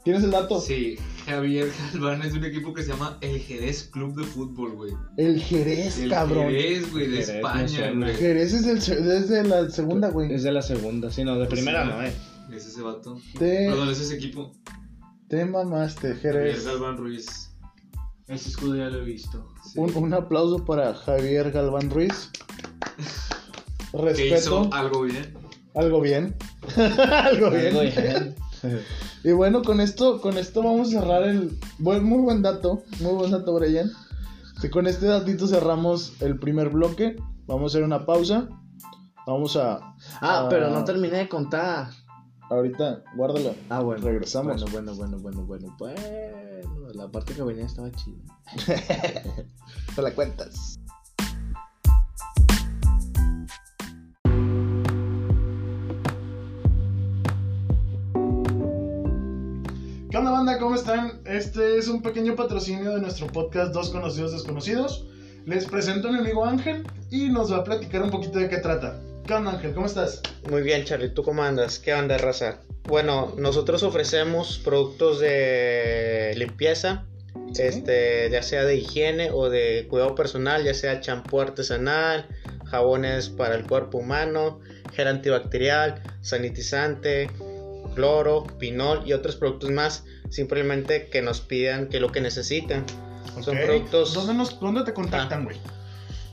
C: ¿Tienes el dato?
B: Sí, Javier Galván es de un equipo que se llama el Jerez Club de Fútbol, güey.
C: El Jerez,
B: El
C: cabrón.
B: Jerez, güey, de
A: Jerez,
B: España, güey.
C: Jerez es, se- es de la segunda, güey.
A: Es de la segunda, sí, no, de primera
B: Sí.
A: no, eh.
B: Es ese vato.
C: Te,
B: Perdón, es ese equipo.
C: Te mamaste,
B: Javier
C: Jerez.
B: Galván Ruiz.
D: Ese escudo ya lo he visto.
B: Sí.
C: Un, un aplauso para Javier Galván Ruiz.
B: Que
C: Respeto.
B: hizo algo bien.
C: Algo bien. Algo bien.
A: Algo bien.
C: Y bueno, con esto, con esto vamos a cerrar el. Buen, muy buen dato. Muy buen dato, Brian. Que con este datito cerramos el primer bloque. Vamos a hacer una pausa. Vamos a.
A: Ah,
C: Ah.
A: pero no terminé de contar.
C: Ahorita, guárdalo.
A: Ah, bueno.
C: Regresamos.
A: Bueno, bueno, bueno, bueno, bueno. Bueno, la parte que venía estaba chida.
C: Te la cuentas. ¿Qué onda banda? ¿Cómo están? Este es un pequeño patrocinio de nuestro podcast Dos Conocidos Desconocidos. Les presento a mi amigo Ángel y nos va a platicar un poquito de qué trata. ¿Qué onda Ángel? ¿Cómo estás?
E: Muy bien, Charlie, ¿tú cómo andas? ¿Qué onda, raza? Bueno, nosotros ofrecemos productos de limpieza,
C: Sí.
E: este, ya sea de higiene o de cuidado personal, ya sea champú artesanal, jabones para el cuerpo humano, gel antibacterial, sanitizante, cloro, pinol y otros productos más, simplemente que nos pidan que lo que necesitan. Son productos-
C: ¿Dónde, nos, ¿Dónde te contactan, güey?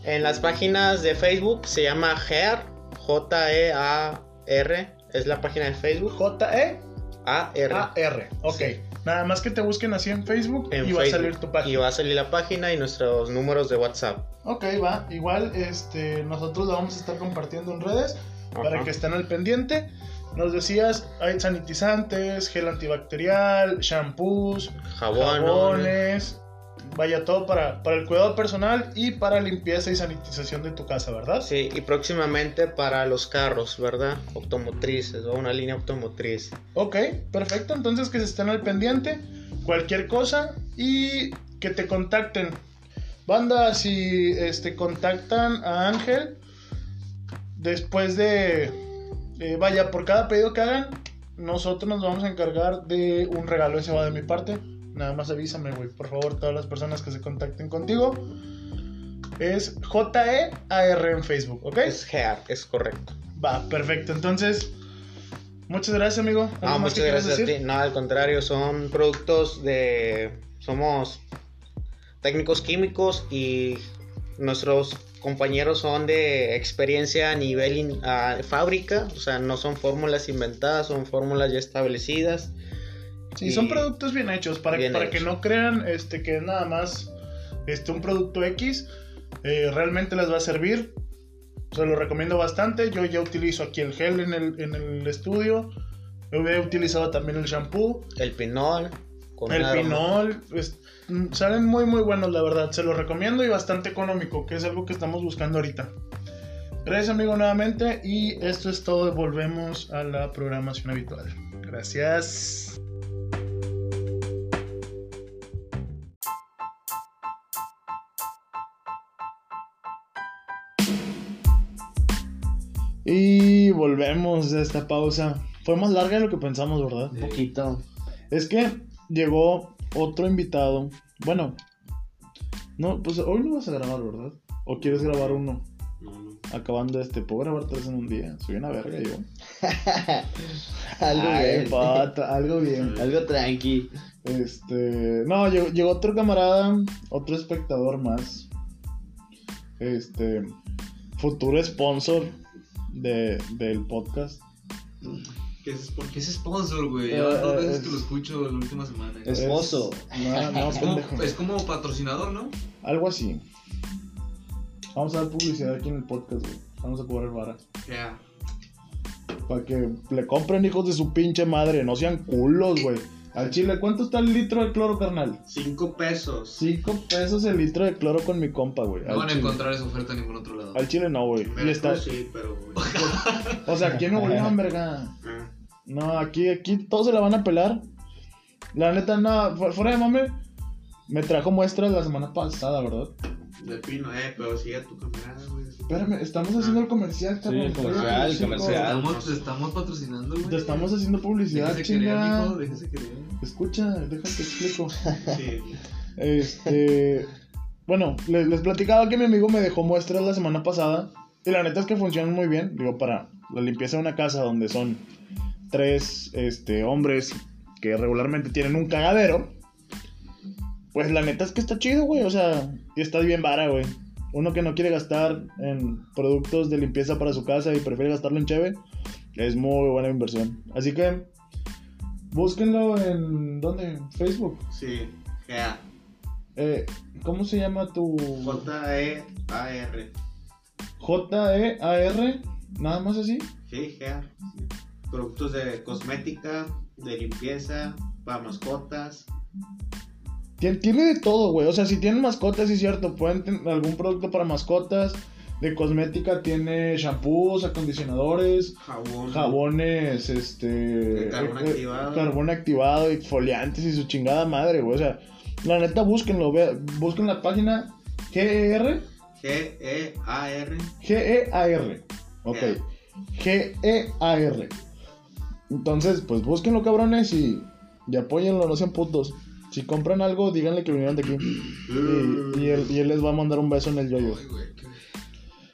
E: En las páginas de Facebook se llama GEAR, J-E-A-R, es la página de Facebook.
C: J-E
E: A-R.
C: A-R. Ok.
E: Sí.
C: Nada más que te busquen así en Facebook
E: en
C: y va a salir tu página.
E: Y va a salir la página y nuestros números de WhatsApp.
C: Ok, va. Igual este, nosotros lo vamos a estar compartiendo en redes para que estén al pendiente. Nos decías, hay sanitizantes, gel antibacterial, shampoos,
E: Jabón.
C: jabones. Vaya, todo para, para el cuidado personal y para limpieza y sanitización de tu casa, ¿verdad?
E: Sí, y próximamente para los carros, ¿verdad? Automotrices o una línea automotriz.
C: Ok, perfecto. Entonces que se estén al pendiente. Cualquier cosa y que te contacten. Banda, si este, contactan a Ángel, después de... eh, vaya, por cada pedido que hagan, nosotros nos vamos a encargar de un regalo. Ese va de mi parte. Nada más avísame, güey. Por favor, todas las personas que se contacten contigo. Es J-E-A-R en Facebook, ¿ok?
E: Es GEAR, es correcto.
C: Va, perfecto. Entonces, muchas gracias, amigo. ¿Algo
E: Ah,
C: más
E: muchas gracias a
C: decir?
E: ti. No, al contrario, son productos de. Somos técnicos químicos y nuestros compañeros son de experiencia a nivel in- a fábrica, o sea, no son fórmulas inventadas, son fórmulas ya establecidas.
C: Sí, son productos bien hechos. Para,
E: Bien
C: para que
E: hechos.
C: no crean este, que es nada más este, un producto X. eh, realmente les va a servir. Se lo recomiendo bastante. Yo ya utilizo aquí el gel en el, en el estudio. He utilizado también el shampoo.
E: El pinol. con
C: el pinol. es- mm, salen muy muy buenos, la verdad. Se los recomiendo y bastante económico, que es algo que estamos buscando ahorita. Gracias amigo nuevamente y esto es todo. Volvemos a la programación habitual. Gracias. Y volvemos de esta pausa. Fue más larga de lo que pensamos, ¿verdad?
A: Un poquito.
C: Es que llegó otro invitado. Bueno, no, pues hoy no vas a grabar, ¿verdad? ¿O quieres grabar uno?
D: No, no.
C: Acabando este, puedo grabar tres en un día. Soy una verga yo.
A: algo
C: Ay,
A: bien.
C: pata, algo bien.
A: Algo tranqui.
C: Este, no, llegó, llegó otro camarada, otro espectador más. Este, futuro sponsor de, del podcast.
B: ¿Qué es, ¿Por qué es sponsor, güey?
C: Eh,
B: Ya van dos
C: eh,
B: veces
C: es-
B: que lo escucho la última semana.
A: Es- Esposo.
C: No, no,
B: es, como,
C: pendejo.
B: es como patrocinador, ¿no?
C: Algo así. Vamos a dar publicidad aquí en el podcast, güey. Vamos a cobrar vara.
B: Ya.
C: Para que le compren hijos de su pinche madre. No sean culos, güey. Al chile, ¿cuánto está el litro de cloro, carnal?
D: Cinco pesos.
C: Cinco pesos el litro de cloro con mi compa, güey.
B: No
C: Al
B: van a
C: chile.
B: encontrar esa oferta en ningún otro lado.
C: Al chile no, güey. Y
D: Veracruz
C: está...
D: sí, pero.
C: O sea, aquí en Nuevo León, verga.
D: Ah,
C: No, aquí, aquí todos se la van a pelar. La neta, no, fu- fuera de mame, me trajo muestras la semana pasada, ¿verdad?
D: De pino, eh, pero sigue a tu camarada, güey.
C: Espérame, estamos haciendo el comercial, cabrón.
A: el comercial, el comercial.
B: Estamos, te estamos patrocinando, güey.
C: Te estamos haciendo publicidad,
B: Déjese querer,
C: chinga.
B: mijo, déjese querer.
C: Escucha, déjate explico.
D: Sí.
C: Este. Bueno, les, les platicaba que mi amigo me dejó muestras la semana pasada. Y la neta es que funcionan muy bien. Digo, para la limpieza de una casa donde son tres este, hombres que regularmente tienen un cagadero. Pues la neta es que está chido, güey. O sea, y está bien vara, güey. Uno que no quiere gastar en productos de limpieza para su casa y prefiere gastarlo en cheve, es muy buena inversión. Así que búsquenlo en ¿dónde? Facebook.
E: Sí, GA.
C: Eh, ¿Cómo se llama tu
E: J-E-A-R.
C: J E A R? Nada más así.
E: Sí, GA. sí. Productos de cosmética, de limpieza, para mascotas.
C: Tien- Tiene de todo, güey. O sea, si tienen mascotas, sí es cierto. Pueden tener algún producto para mascotas. De cosmética tiene shampoos, acondicionadores,
E: Jabón.
C: jabones, este.
E: De carbón
C: eh, eh,
E: activado.
C: Carbón activado, exfoliantes y su chingada madre, güey. O sea, la neta, búsquenlo. vea- busquen la página GER.
E: G-E-A-R.
C: G-E-A-R. Ok. G-E-A-R. Entonces, pues búsquenlo, cabrones, y, y apóyenlo, no sean putos. Si compran algo, díganle que vinieron de aquí. Y, y él, y él les va a mandar un beso en el yoyo.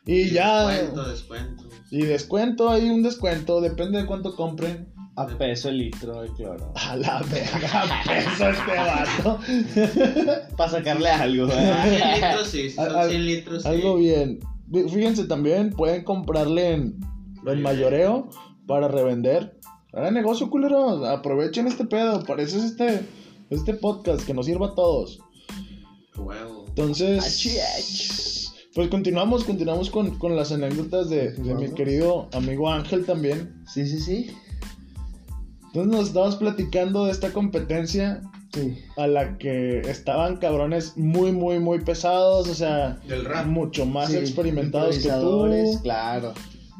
C: Y ya.
E: Descuento, descuento.
C: Y descuento, hay un descuento, depende de cuánto compren.
A: A peso el litro de cloro.
C: A la verga, peso este vato.
A: Para sacarle algo.
E: 100
A: ¿eh?
E: litros, sí. si
C: Al-
E: Son
C: al-
E: 100 litros, sí.
C: Algo bien. Fí- Fíjense también, pueden comprarle en, en mayoreo para revender. Hagan negocio, culeros. Aprovechen este pedo. Parece este, este podcast que nos sirva a todos.
E: Huevo.
C: Entonces, pues continuamos, continuamos con, con las anécdotas de, de mi querido amigo Ángel también.
A: Sí, sí, sí.
C: Entonces nos estabas platicando de esta competencia
A: Sí.
C: a la que estaban cabrones muy, muy, muy pesados, o sea,
E: Del rap.
C: mucho más
A: Sí,
C: experimentados que tú.
A: Claro.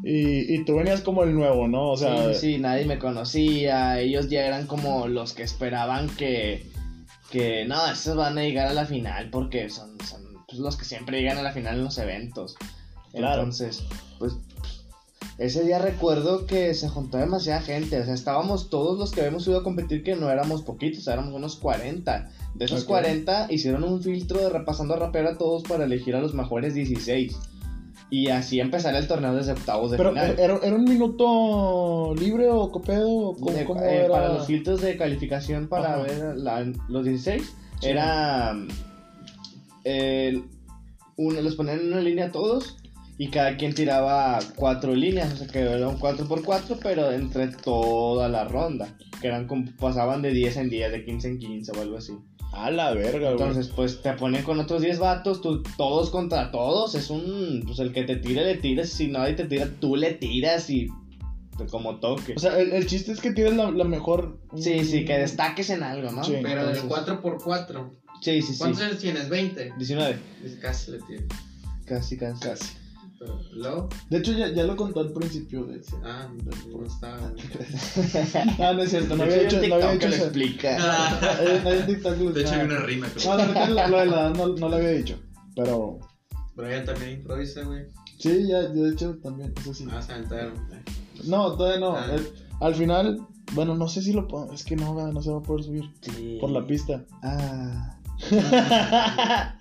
C: Y, y tú venías como el nuevo, ¿no? O sea,
A: sí, sí, nadie me conocía. Ellos ya eran como los que esperaban que. Que no, esos van a llegar a la final porque son, son pues, los que siempre llegan a la final en los eventos.
C: Claro.
A: Entonces, pues. Ese día recuerdo que se juntó demasiada gente. O sea, estábamos todos los que habíamos ido a competir, que no éramos poquitos, éramos unos 40. De esos
C: Ok.
A: 40 hicieron un filtro de repasando a rapero a todos para elegir a los mejores 16. Y así empezar el torneo desde octavos de
C: pero
A: final.
C: ¿era, ¿era un minuto libre o copeo? ¿O ¿Cómo,
A: De-
C: cómo
A: eh,
C: era?
A: Para los filtros de calificación para
C: Ajá.
A: ver la- los 16,
C: Sí.
A: era. el- uno, los ponían en una línea todos y cada quien tiraba cuatro líneas, o sea que era un 4x4, pero entre toda la ronda, que eran como, pasaban de 10 en 10, de 15 en 15 o algo así.
C: A la verga, güey.
A: Entonces, pues te ponen con otros 10 vatos, tú, todos contra todos. Es un. Pues el que te tire, le tiras. Si nadie te tira, tú le tiras y. pues, Como toque.
C: O sea, el, el chiste es que tienes la, la mejor.
A: sí, sí, que destaques en algo, ¿no?
C: Sí.
E: Pero del
A: Entonces-
E: 4x4.
A: Sí, sí, sí.
E: ¿Cuántos años tienes? ¿20?
A: 19.
E: Casi le tienes.
A: Casi, casi.
C: Casi.
E: Pero, ¿Luego?
C: De hecho, ya, ya lo contó al principio de
E: Ah, no estaba.
C: Ah, no es cierto, no había
A: hecho,
C: no había
A: lo
C: eso.
A: explica.
C: No TikTok lo-
B: De hecho, hay una rima. que-
C: No, la verdad, lo, lo de la edad no, no lo había dicho. Pero
E: Brian también improvisa, güey.
C: sí, ya, de hecho también, eso sí.
E: Ah, se aventaron.
C: No, todavía no.
E: Ah.
C: al final, bueno, no sé si lo puedo. Es que no, no se va a poder subir
A: Sí.
C: por la pista.
A: Ah.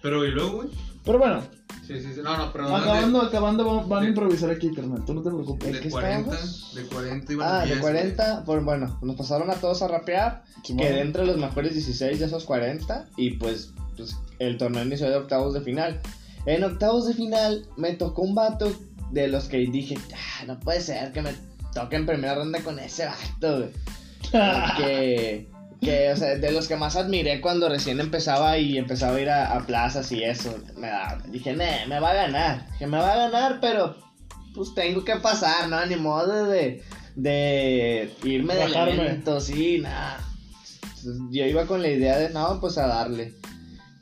B: Pero, ¿y luego, güey?
C: Pero bueno,
E: Sí, sí, sí. No, no, pero.
C: acabando, acabando, van, van a improvisar aquí, carnal. Tú no te preocupes.
A: ¿En
B: De
A: qué
B: 40,
A: estábamos?
B: de 40 iban
A: Ah, de
B: 10,
A: 40. Pues bueno, nos pasaron a todos a rapear.
C: Simón.
A: Quedé entre los mejores 16 de esos 40 y pues, pues el torneo inició de octavos de final. En octavos de final me tocó un vato de los que dije, "Ah, no puede ser que me toque en primera ronda con ese vato, güey". que, que, o sea, de los que más admiré cuando recién empezaba y empezaba a ir a, a plazas y eso. Me da- dije, "Nah, me va a ganar. Dije, me va a ganar, pero pues tengo que pasar, ¿no? Ni modo de, de irme
C: Bajarme.
A: evento, sí, nada. Yo iba con la idea de, no, pues a darle.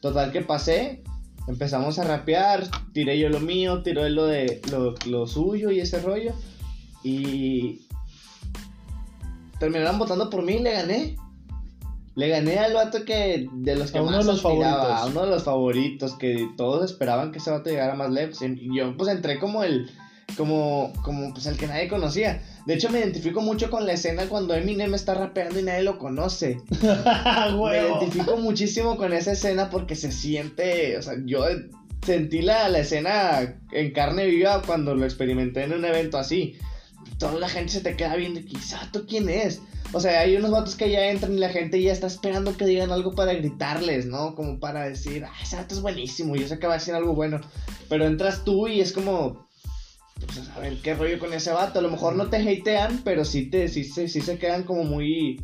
A: Total que pasé, empezamos a rapear, tiré yo lo mío, tiró él lo, de, lo, lo suyo y ese rollo. Y terminaron votando por mí y le gané. Le gané al vato que de los que
C: A uno
A: más
C: de los
A: aspiraba,
C: favoritos.
A: a uno de los favoritos, que todos esperaban que ese vato llegara más lejos. Y yo pues entré como el, como, como pues el que nadie conocía. De hecho me identifico mucho con la escena cuando Eminem está rapeando y nadie lo conoce. Me identifico muchísimo con esa escena porque se siente, o sea, yo sentí la, la escena en carne viva cuando lo experimenté en un evento así. Toda la gente se te queda viendo y quizá tú quién es. O sea, hay unos vatos que ya entran y la gente ya está esperando que digan algo para gritarles, ¿no? Como para decir, ah, ese vato es buenísimo, yo sé que va a decir algo bueno. Pero entras tú y es como, pues a ver qué rollo con ese vato. A lo mejor no te hatean, pero sí, te, sí, sí, sí se quedan como muy.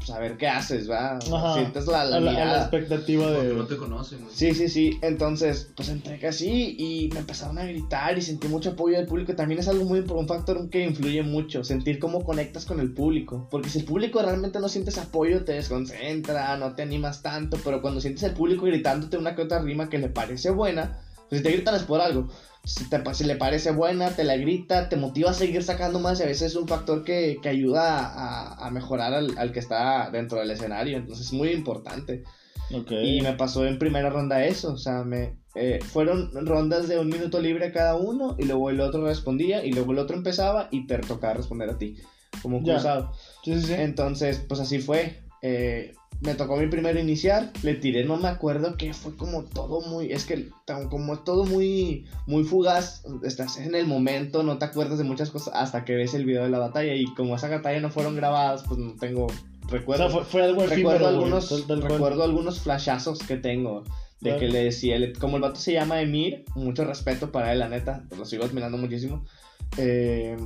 A: Pues a ver qué haces, ¿va?
C: Ajá.
A: Sientes la, la
C: a, la, a la
A: mirada.
C: expectativa
B: Porque no
C: de.
B: te conocen, güey.
A: Sí, sí, sí. Entonces, pues entré así y me empezaron a gritar y sentí mucho apoyo del público. También es algo muy un factor que influye mucho, sentir cómo conectas con el público. Porque si el público realmente no sientes apoyo, te desconcentra, no te animas tanto. Pero cuando sientes el público gritándote una que otra rima que le parece buena, si te gritan es por algo. Si, te, si le parece buena, te la grita, te motiva a seguir sacando más y a veces es un factor que, que ayuda a, a mejorar al, al que está dentro del escenario. Entonces es muy importante. Y me pasó en primera ronda eso, o sea, me eh, fueron rondas de un minuto libre cada uno y luego el otro respondía y luego el otro empezaba y te tocaba responder a ti, como un cruzado.
C: Sí, sí, sí.
A: Entonces, pues así fue. Eh, me tocó mi primero iniciar, le tiré, no me acuerdo que fue como todo muy, es que como todo muy, muy fugaz, estás en el momento, no te acuerdas de muchas cosas hasta que ves el video de la batalla y como esa batalla no fueron grabadas, pues no tengo
C: o
A: recuerdos.
C: sea, fue, fue algo
A: Recuerdo algunos, recuerdo algunos flashazos que tengo. De que le decía, como el vato se llama Emir, mucho respeto para él, la neta, lo sigo admirando muchísimo. eh,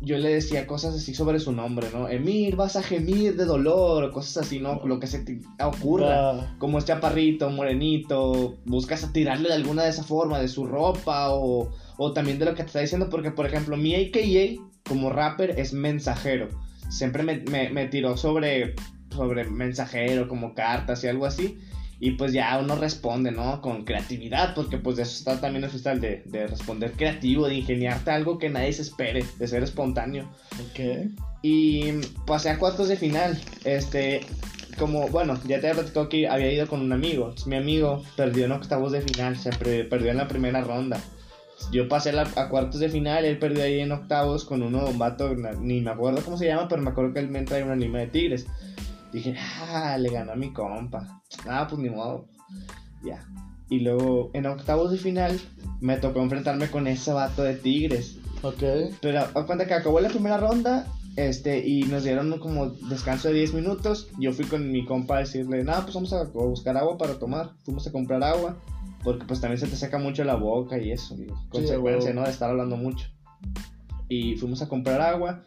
A: yo le decía cosas así sobre su nombre, ¿no? Emir, vas a gemir de dolor, cosas así, ¿no? Lo que se te ocurra.
C: Ah,
A: Como es chaparrito, morenito, buscas a tirarle de alguna de esa forma, de su ropa o, o también de lo que te está diciendo, porque por ejemplo mi AKA como rapper es mensajero. Siempre me, me, me tiró sobre, sobre mensajero, como cartas y algo así. Y pues ya uno responde, ¿no? Con creatividad, porque pues de eso está también el freestyle, de, de responder creativo, de ingeniarte algo que nadie se espere, de ser espontáneo.
C: ok.
A: Y pasé a cuartos de final. Este, como, bueno, ya te había platicado que había ido con un amigo. Mi amigo perdió en octavos de final, se perdió en la primera ronda. Yo pasé la- a cuartos de final, él perdió ahí en octavos con uno, un vato, ni me acuerdo cómo se llama, pero me acuerdo que él me trae un anime de tigres. Dije, ah, le ganó a mi compa. Ah, pues ni modo. Ya. Y luego, en octavos de final, me tocó enfrentarme con ese vato de tigres.
C: Ok.
A: Pero a cuenta que acabó la primera ronda este, y nos dieron como descanso de 10 minutos. Yo fui con mi compa a decirle, no, pues vamos a, buscar agua para tomar. Fuimos a comprar agua, porque pues también se te seca mucho la boca y eso, digo, consecuencia,
C: huevo.
A: ¿no? De estar hablando mucho. Y fuimos a comprar agua.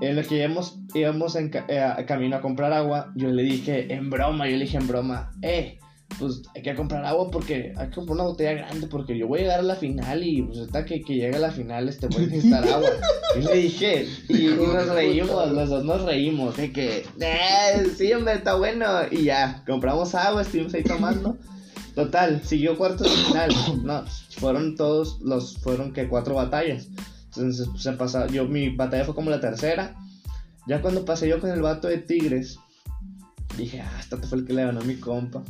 A: En lo que íbamos, íbamos en ca- eh, camino a comprar agua, yo le dije en broma, yo le dije en broma, eh, pues hay que comprar agua porque hay que comprar una botella grande porque yo voy a llegar a la final y pues hasta que, que llegue a la final este voy a necesitar agua. Y le dije, y, nos reímos, los dos nos reímos, de que, eh, sí hombre, está bueno. Y ya, compramos agua, estuvimos ahí tomando. Total, siguió cuartos de final. No, fueron todos los, fueron que cuatro batallas. Entonces, pues, se pasa, yo, mi batalla fue como la tercera. Ya cuando pasé yo con el vato de Tigres, dije, ah, este fue el que le ganó a mi compa.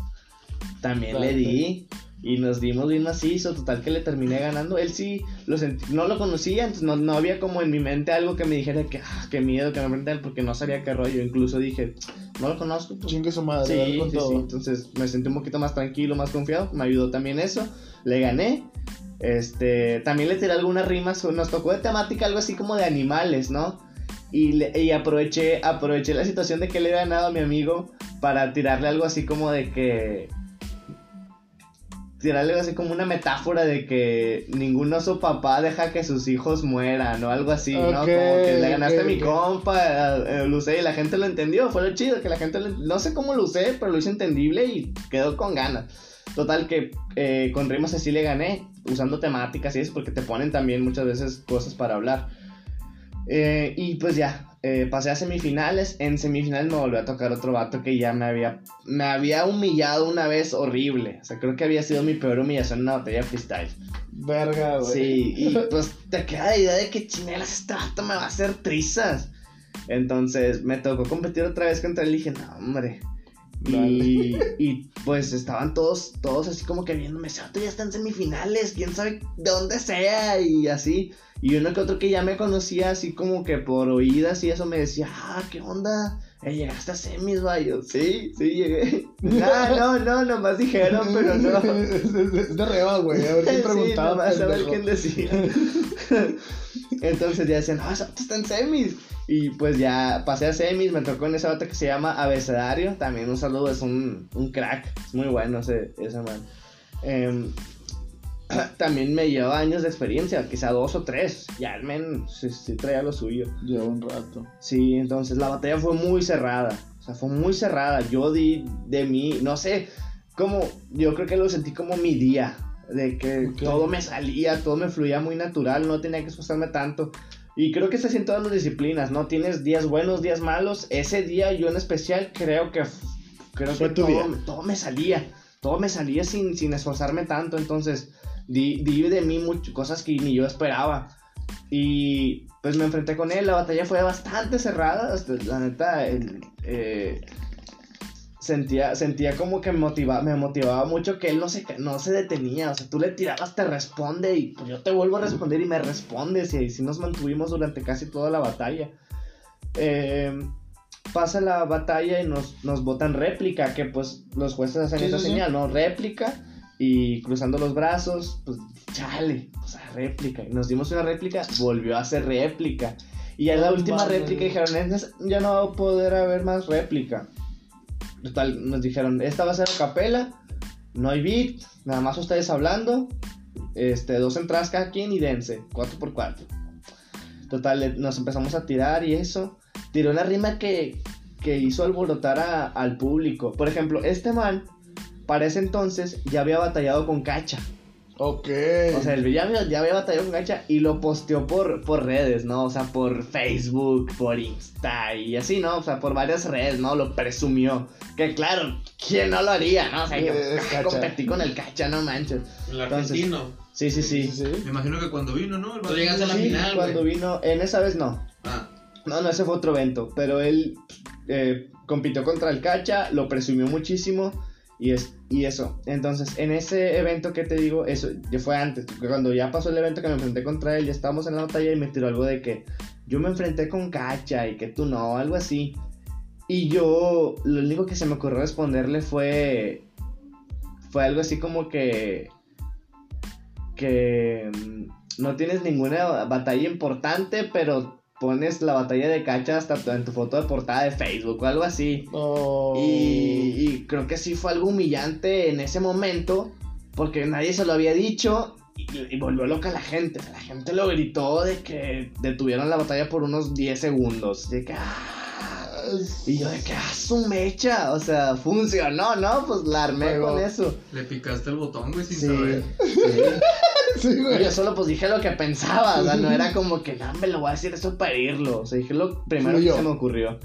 A: También le di. Y nos dimos bien macizo, total que le terminé ganando. Él sí, lo sentí- no lo conocía, entonces no, no había como en mi mente algo que me dijera que, ah, qué miedo que me enfrente él, porque no sabía qué rollo. Incluso dije, no lo conozco, pues
C: Chingue su madre,
A: Sí,
C: con
A: sí,
C: todo.
A: sí. Entonces me sentí un poquito más tranquilo, más confiado. Me ayudó también eso. Le gané. Este, también le tiré algunas rimas. Nos tocó de temática algo así como de animales, ¿no? Y, le- y aproveché, aproveché la situación de que le he ganado a mi amigo para tirarle algo así como de que. Tirarle algo así como una metáfora de que ningún oso papá deja que sus hijos mueran o algo así, ¿no? Como que le ganaste a mi compa, eh, lo usé y la gente lo entendió. Fue lo chido que la gente lo- no sé cómo lo usé, pero lo hice entendible y quedó con ganas. Total que eh, con rimas así le gané, usando temáticas y eso, porque te ponen también muchas veces cosas para hablar. Eh, y pues ya, eh, pasé a semifinales. En semifinales me volvió a tocar otro vato que ya me había, me había humillado una vez horrible. O sea, creo que había sido mi peor humillación en una batalla freestyle.
C: Verga, güey.
A: Sí, y pues te queda la idea de que chinelas este vato me va a hacer trizas. Entonces me tocó competir otra vez contra él y dije, no, hombre. Y, y, pues estaban todos, todos así como que viéndome, ese vato ya está en semifinales, quién sabe de dónde sea, y así. Y uno que otro que ya me conocía así como que por oídas y eso me decía, ah, ¿qué onda? eh, llegaste a semis, vayo. Sí, sí, llegué. No, no, no, nomás dijeron, pero no.
C: es, de reba, güey. A ver quién
A: Sí,
C: preguntaba.
A: nomás a ver quién decía. Entonces ya decían, no, ese vato está en semis. Y pues ya pasé a semis, me tocó en esa bata que se llama Abecedario. También un saludo, es un, un crack. Es muy bueno ese, ese man. Em, también me lleva años de experiencia, quizá dos o tres. Ya el men sí, sí traía lo suyo.
C: Lleva un rato.
A: Sí, entonces la batalla fue muy cerrada. O sea, fue muy cerrada. Yo di de mí, no sé, como, yo creo que lo sentí como mi día. De que todo me salía, todo me fluía muy natural, no tenía que esforzarme tanto. Y creo que se así en todas las disciplinas, ¿no? Tienes días buenos, días malos. Ese día yo en especial creo que, creo que todo, todo me salía. Todo me salía sin, sin esforzarme tanto. Entonces, di, di de mí muchas cosas que ni yo esperaba. Y pues me enfrenté con él, la batalla fue bastante cerrada, hasta, la neta, el, eh, sentía, sentía como que me motivaba, me motivaba mucho que él no se, no se detenía, o sea, tú le tirabas, te responde y pues yo te vuelvo a responder y me respondes y así nos mantuvimos durante casi toda la batalla. Eh, pasa la batalla y nos, nos botan réplica, que pues los jueces hacen esa
C: sí, sí.
A: señal, ¿no? Réplica y cruzando los brazos, pues chale, o sea, réplica. Y nos dimos una réplica, volvió a hacer réplica. Y ya en la última réplica dijeron, "En esa- ya no va a poder haber más réplica. Total, nos dijeron, esta va a ser a capela, no hay beat, nada más ustedes hablando, este, dos entradas cada quien y dense, 4 por 4 Total, nos empezamos a tirar y eso. Tiró una rima que, que hizo alborotar a- al público. Por ejemplo, este man, para ese entonces, ya había batallado con Cacha.
C: Ok.
A: O sea, ya, había- ya había batallado con Gacha y lo posteó por, por redes, ¿no? O sea, por Facebook, por Insta y así, ¿no? O sea, por varias redes, ¿no? Lo presumió. Que claro, ¿quién no lo haría, no? O sea, yo
C: Eh,
A: ay, competí con el Cacha, no manches.
E: El
A: Entonces,
E: argentino.
A: Sí, sí, sí.
B: Me imagino que cuando vino, ¿no? El
E: Tú llegaste a la
A: Sí,
E: final,
A: cuando vino, en esa vez no.
B: Ah,
A: No, no, ese fue otro evento. Pero él eh, compitió contra el Cacha, lo presumió muchísimo. Y, es, y eso. Entonces, en ese evento que te digo, eso ya fue antes. Cuando ya pasó el evento que me enfrenté contra él, ya estábamos en la batalla y me tiró algo de que yo me enfrenté con Cacha y que tú no, algo así. Y yo, lo único que se me ocurrió responderle fue. Fue algo así como que. Que. mm, No tienes ninguna batalla importante, pero pones la batalla de Cacha hasta en tu foto de portada de Facebook o algo así.
C: Oh.
A: Y, y creo que sí fue algo humillante en ese momento, porque nadie se lo había dicho y, y volvió loca la gente. O sea, la gente lo gritó de que detuvieron la batalla por unos 10 segundos. De que, "Ah". Y yo de que, ah, su mecha. O sea, funcionó, ¿no? Pues la armé con eso.
B: le picaste el botón, güey, sin
A: Sí,
B: saber.
A: sí.
C: Sí, güey.
A: yo solo pues dije lo que pensaba, o sea, no era como que, no, me lo voy a decir eso para irlo, o sea, dije lo primero que se me ocurrió.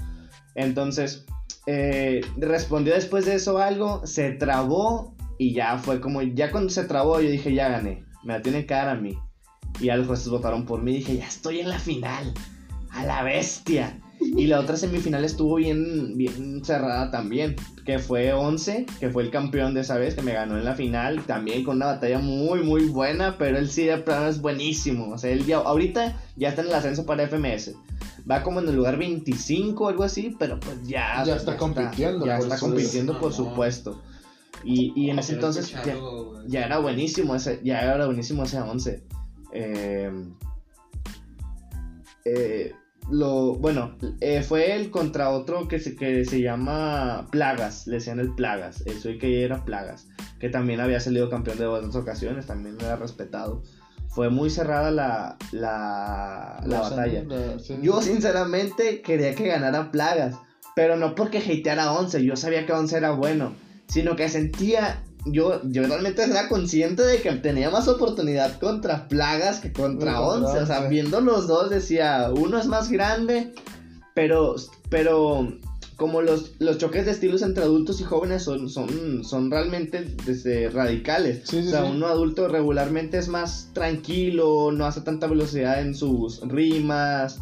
A: Entonces, eh, respondió después de eso algo, se trabó y ya fue como, ya cuando se trabó yo dije, ya gané, me la tienen que dar a mí. Y ya los jueces votaron por mí y dije, ya estoy en la final, a la bestia. Y la otra semifinal estuvo bien, bien cerrada también, que fue 11, que fue el campeón de esa vez, que me ganó en la final, también con una batalla muy, muy buena, pero él sí de plano es buenísimo. O sea, él ya, ahorita ya está en el ascenso para FMS. Va como en el lugar 25 o algo así, pero pues ya...
C: Ya está compitiendo,
A: Ya está compitiendo, por
B: No.
A: supuesto. Y, y en ese entonces ya era buenísimo ese, ya era buenísimo ese 11. Eh, eh, lo, bueno, eh, fue él contra otro que se, que se llama Plagas, le decían el Plagas, el soy que era Plagas, que también había salido campeón de otras ocasiones, también era respetado. Fue muy cerrada la, la, la batalla.
C: sí.
A: Yo sinceramente quería que ganara Plagas, pero no porque hateara a 11, yo sabía que 11 era bueno, sino que sentía, yo, yo realmente era consciente de que tenía más oportunidad contra Plagas que contra 11, o sea,
C: 11.
A: viendo los dos decía, uno es más grande, pero, pero como los, los choques de estilos entre adultos y jóvenes son, son, son realmente desde radicales.
C: Sí, sí,
A: o sea,
C: sí.
A: uno adulto regularmente es más tranquilo, no hace tanta velocidad en sus rimas,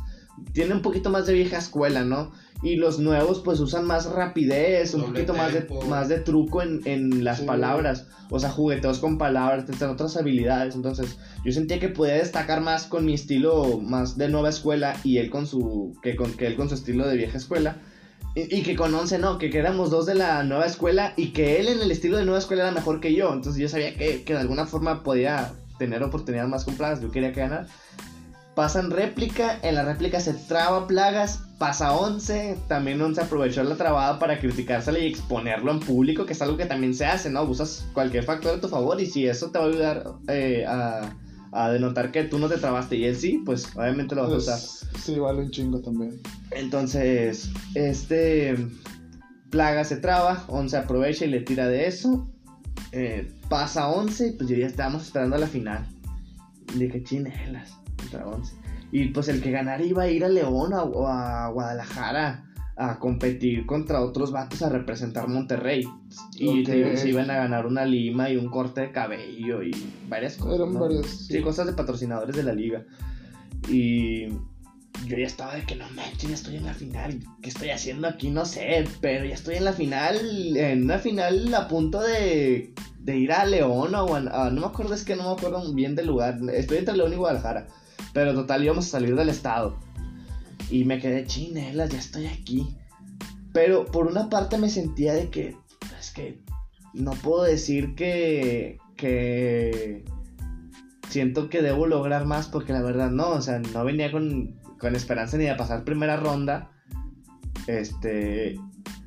A: tiene un poquito más de vieja escuela, ¿no? Y los nuevos pues usan más rapidez, un
B: Doble
A: poquito más de, más de truco en, en las
C: Sí.
A: palabras, o sea, jugueteos con palabras, etcétera, otras habilidades. Entonces, yo sentía que podía destacar más con mi estilo más de nueva escuela y él con su, que, con, que él con su estilo de vieja escuela. Y, y que con 11 no, que, que éramos dos de la nueva escuela y que él en el estilo de nueva escuela era mejor que yo. Entonces yo sabía que, que de alguna forma podía tener oportunidades más con plagas. Yo quería que ganar. Pasan réplica, en la réplica se traba plagas, pasa 11, también 11 aprovechó la trabada para criticársela y exponerlo en público, que es algo que también se hace, ¿no? Usas cualquier factor a tu favor y si eso te va a ayudar eh, a, a denotar que tú no te trabaste y él sí, pues obviamente lo vas a usar.
C: Pues, sí, vale un chingo también.
A: Entonces, este Plaga se traba, 11 aprovecha y le tira de eso. Eh, pasa 11, pues ya estábamos esperando a la final. Dije, chinelas, contra 11. Y pues el que ganara iba a ir a León o a, Guadalajara a competir contra otros vatos a representar Monterrey. Y te- se iban a ganar una lima y un corte de cabello y varias cosas.
C: Eran.
A: Sí, cosas de patrocinadores de la liga. Y yo ya estaba de que no manches, ya estoy en la final. ¿Qué estoy haciendo aquí? No sé, pero ya estoy en la final. En una final a punto de, de ir a León o a, a- no me acuerdo, es que no me acuerdo bien del lugar. Estoy entre León y Guadalajara. Pero total íbamos a salir del estado. Y me quedé chinelas, ya estoy aquí. Pero por una parte me sentía de que, es que no puedo decir que, que siento que debo lograr más porque la verdad no, o sea, no venía con, con esperanza ni de pasar primera ronda. Este,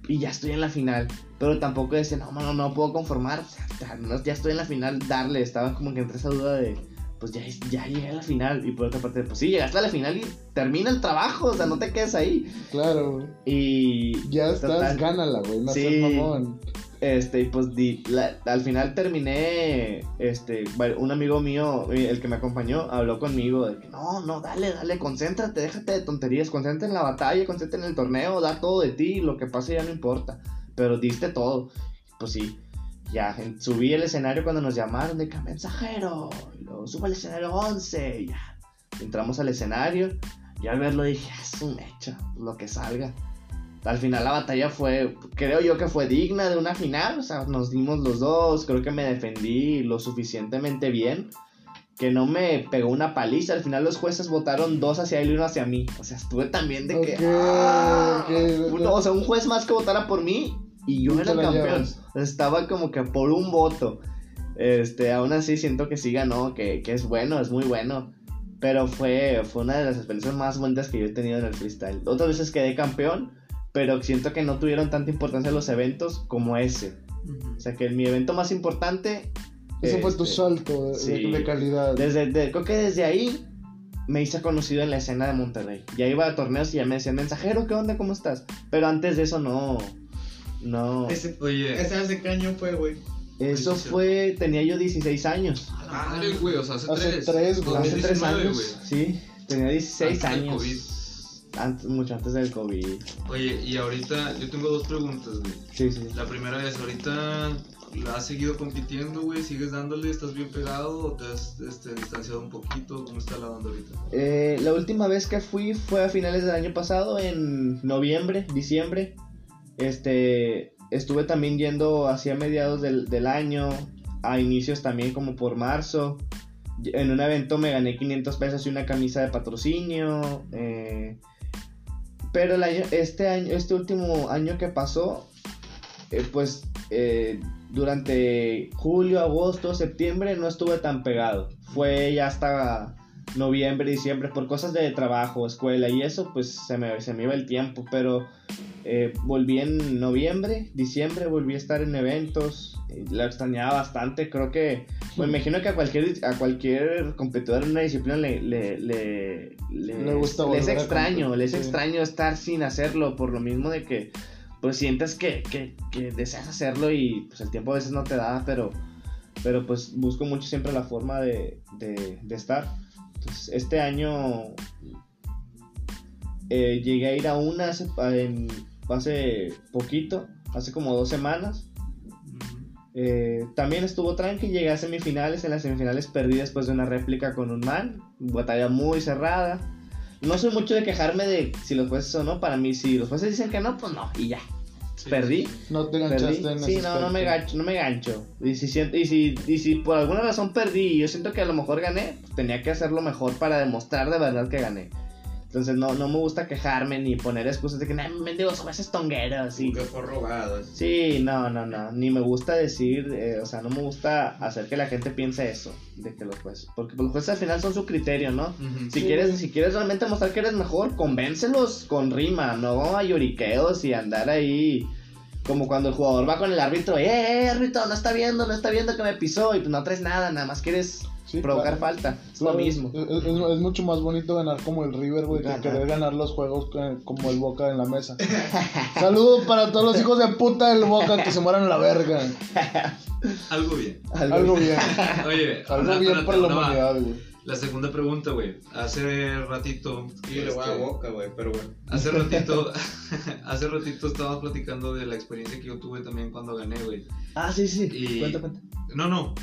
A: y ya estoy en la final. Pero tampoco decía, no, mano, no puedo conformar. O sea, ya estoy en la final, darle. Estaba como que entre esa duda de, pues ya, ya llegué a la final. Y por otra parte, pues sí, llegaste a la final y termina el trabajo. O sea, no te quedes ahí.
C: Claro, güey.
A: Y
C: Ya estás,
A: Total.
C: gánala, güey. No
A: Sí.
C: mamón.
A: Este, y pues di- la- al final terminé, este, bueno, un amigo mío, eh, el que me acompañó, habló conmigo de que no, no, dale, dale, concéntrate, déjate de tonterías, concéntrate en la batalla, concéntrate en el torneo, da todo de ti, lo que pase ya no importa, pero diste todo. Pues sí, ya, subí el escenario cuando nos llamaron de que mensajero, y luego subo al escenario 11, y ya, entramos al escenario, y al verlo dije, "Ah, es un hecho, lo que salga. Al final la batalla fue, creo yo que fue digna de una final, o sea, nos dimos los dos, creo que me defendí lo suficientemente bien, que no me pegó una paliza, al final los jueces votaron dos hacia él y uno hacia mí, o sea, estuve también de que... ¡ah!
C: ok,
A: Uno- o sea, un juez más que votara por mí y yo era campeón, estaba como que por un voto, este, aún así siento que sí ganó, que, que es bueno, es muy bueno. Pero fue, fue una de las experiencias más bonitas que yo he tenido en el freestyle. Otras veces quedé campeón, pero siento que no tuvieron tanta importancia los eventos como ese. O sea, que mi evento más importante.
C: Ese fue tu
A: este,
C: salto de, de-
A: sí.
C: de calidad.
A: Desde, de- creo que desde ahí me hice conocido en la escena de Monterrey. Ya iba a torneos y ya me decían, mensajero, ¿qué onda? ¿Cómo estás? Pero antes de eso no. No.
F: Ese,
B: Oye,
F: ese hace qué año fue, güey.
A: Eso fue. Tenía yo 16 años.
B: a la madre, güey, o sea, hace,
C: Hace
B: tres.
C: tres, güey.
A: Hace 3
B: 2019,
A: años.
B: güey.
A: Sí, tenía 16
B: Antes del
A: años.
B: COVID.
A: Antes, mucho antes del COVID.
B: Oye, y ahorita yo tengo dos preguntas, güey.
A: Sí, sí.
B: La primera es, ahorita la has seguido compitiendo, güey, sigues dándole, estás bien pegado o te has este, distanciado un poquito, ¿cómo está la banda ahorita?
A: Eh, la última vez que fui fue a finales del año pasado, en noviembre, diciembre. Este, estuve también yendo hacia mediados del, del año, a inicios también como por marzo. En un evento me gané 500 pesos y una camisa de patrocinio. eh, pero el año, este año, este último año que pasó, eh, pues eh, durante julio, agosto, septiembre no estuve tan pegado. Fue ya hasta noviembre, diciembre, por cosas de trabajo, escuela y eso, pues se me, se me iba el tiempo. Pero eh, volví en noviembre, diciembre, volví a estar en eventos. eh, La extrañaba bastante, creo que, me imagino que a cualquier, a cualquier competidor en una disciplina le, le, le,
C: Le gusta
A: extraño,
C: competir,
A: le es
C: sí.
A: extraño estar sin hacerlo, por lo mismo de que pues sientes que, que, que deseas hacerlo y pues el tiempo a veces no te da, pero, pero pues busco mucho siempre la forma de, de, de estar. Entonces, este año eh, llegué a ir a una hace, hace poquito, hace como dos semanas. Eh, también estuvo tranqui, llegué a semifinales, en las semifinales perdí después de una réplica con un man, batalla muy cerrada. No soy mucho de quejarme de si los jueces o no, para mí si los jueces dicen que no, pues no, y ya.
B: Sí.
A: Perdí,
C: No te
A: perdí.
C: enganchaste en
A: Sí, no, no me gancho, no me gancho. Y si, y, si, y si por alguna razón perdí y yo siento que a lo mejor gané, pues tenía que hacerlo mejor para demostrar de verdad que gané. Entonces no, no me gusta quejarme ni poner excusas de que, nah, mendigos, jueces tongueros. Sí.
E: Que fue robado. así.
A: sí, no, no, no. Ni me gusta decir, eh, o sea, no me gusta hacer que la gente piense eso, de que los jueces. Porque los jueces al final son su criterio, ¿no? Si
C: Sí,
A: quieres, si quieres realmente mostrar que eres mejor, convéncelos con rima, no a lloriqueos y andar ahí como cuando el jugador va con el árbitro, eh, eh, árbitro, no está viendo, no está viendo que me pisó y pues no traes nada, nada más quieres
C: Sí,
A: provocar
C: claro.
A: falta. Es
C: Claro,
A: lo mismo.
C: Es, es- es mucho más bonito ganar como el River, güey, que
A: Ganar.
C: querer ganar los juegos que- como el Boca en la mesa. Saludos para todos los hijos de puta del Boca que se mueran a la verga.
B: Algo bien.
C: Algo bien.
B: Oye,
C: Algo bien para la humanidad, güey.
B: La segunda pregunta, güey. Hace ratito.
E: Yo le voy a
B: este,
E: boca, güey, pero bueno.
B: Hace ratito, hace ratito estábamos platicando de la experiencia que yo tuve también cuando gané, güey.
A: Ah, sí, sí.
B: Y-
A: Cuenta, cuenta.
B: No, no.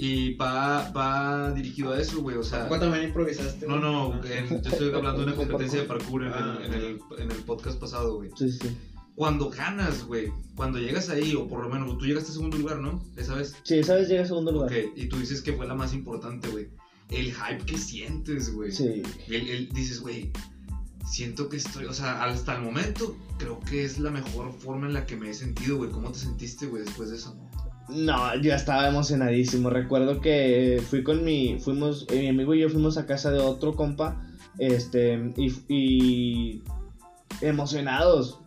B: Y va, va dirigido a eso, güey. O sea,
E: ¿Cuánto también improvisaste?
B: no, no. En- yo estoy hablando de una competencia de parkour en,
E: Ah.
B: el, en, el, en el podcast pasado, güey.
A: Sí, sí.
B: Cuando ganas, güey. Cuando llegas ahí, o por lo menos tú llegaste a segundo lugar, ¿no? Esa vez.
A: Sí, esa vez llega a segundo lugar.
B: Ok, y tú dices que fue la más importante, güey. El hype que sientes, güey.
A: Sí.
B: El, el- dices, güey, siento que estoy, o sea, hasta el momento creo que es la mejor forma en la que me he sentido, güey. ¿Cómo te sentiste, güey, después de eso?
A: No, yo estaba emocionadísimo. Recuerdo que fui con mi, fuimos, eh, mi amigo y yo fuimos a casa de otro compa, este, y, y emocionados.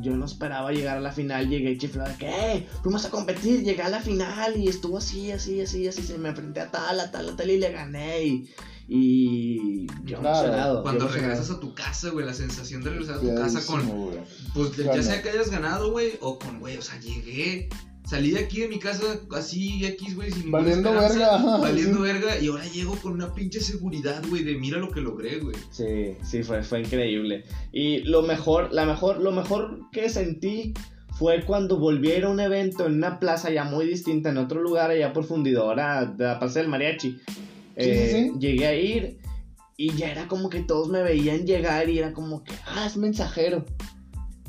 A: Yo no esperaba llegar a la final, llegué chiflado que, "Eh, fuimos a competir, llegué a la final y estuvo así, así, así, así, se me enfrenté a tal, a tal, a tal y le gané y, y yo
C: Claro,
A: emocionado. yo
B: Cuando
A: emocionado.
B: regresas a tu casa, güey, la sensación de regresar a tu casa con, pues ya sea que hayas ganado, güey, o con, güey, o sea, llegué, salí de aquí de mi casa así X, güey, sin
C: Valiendo verga,
B: valiendo
C: sí.
B: verga, y ahora llego con una pinche seguridad, güey, de mira lo que logré, güey.
A: Sí, sí, fue, fue increíble. Y lo mejor, la mejor, lo mejor que sentí fue cuando volví a ir a un evento en una plaza ya muy distinta, en otro lugar allá por Fundidora, de la Plaza del Mariachi. Eh,
C: sí, sí.
A: Llegué a ir y ya era como que todos me veían llegar y era como que, ah, es mensajero.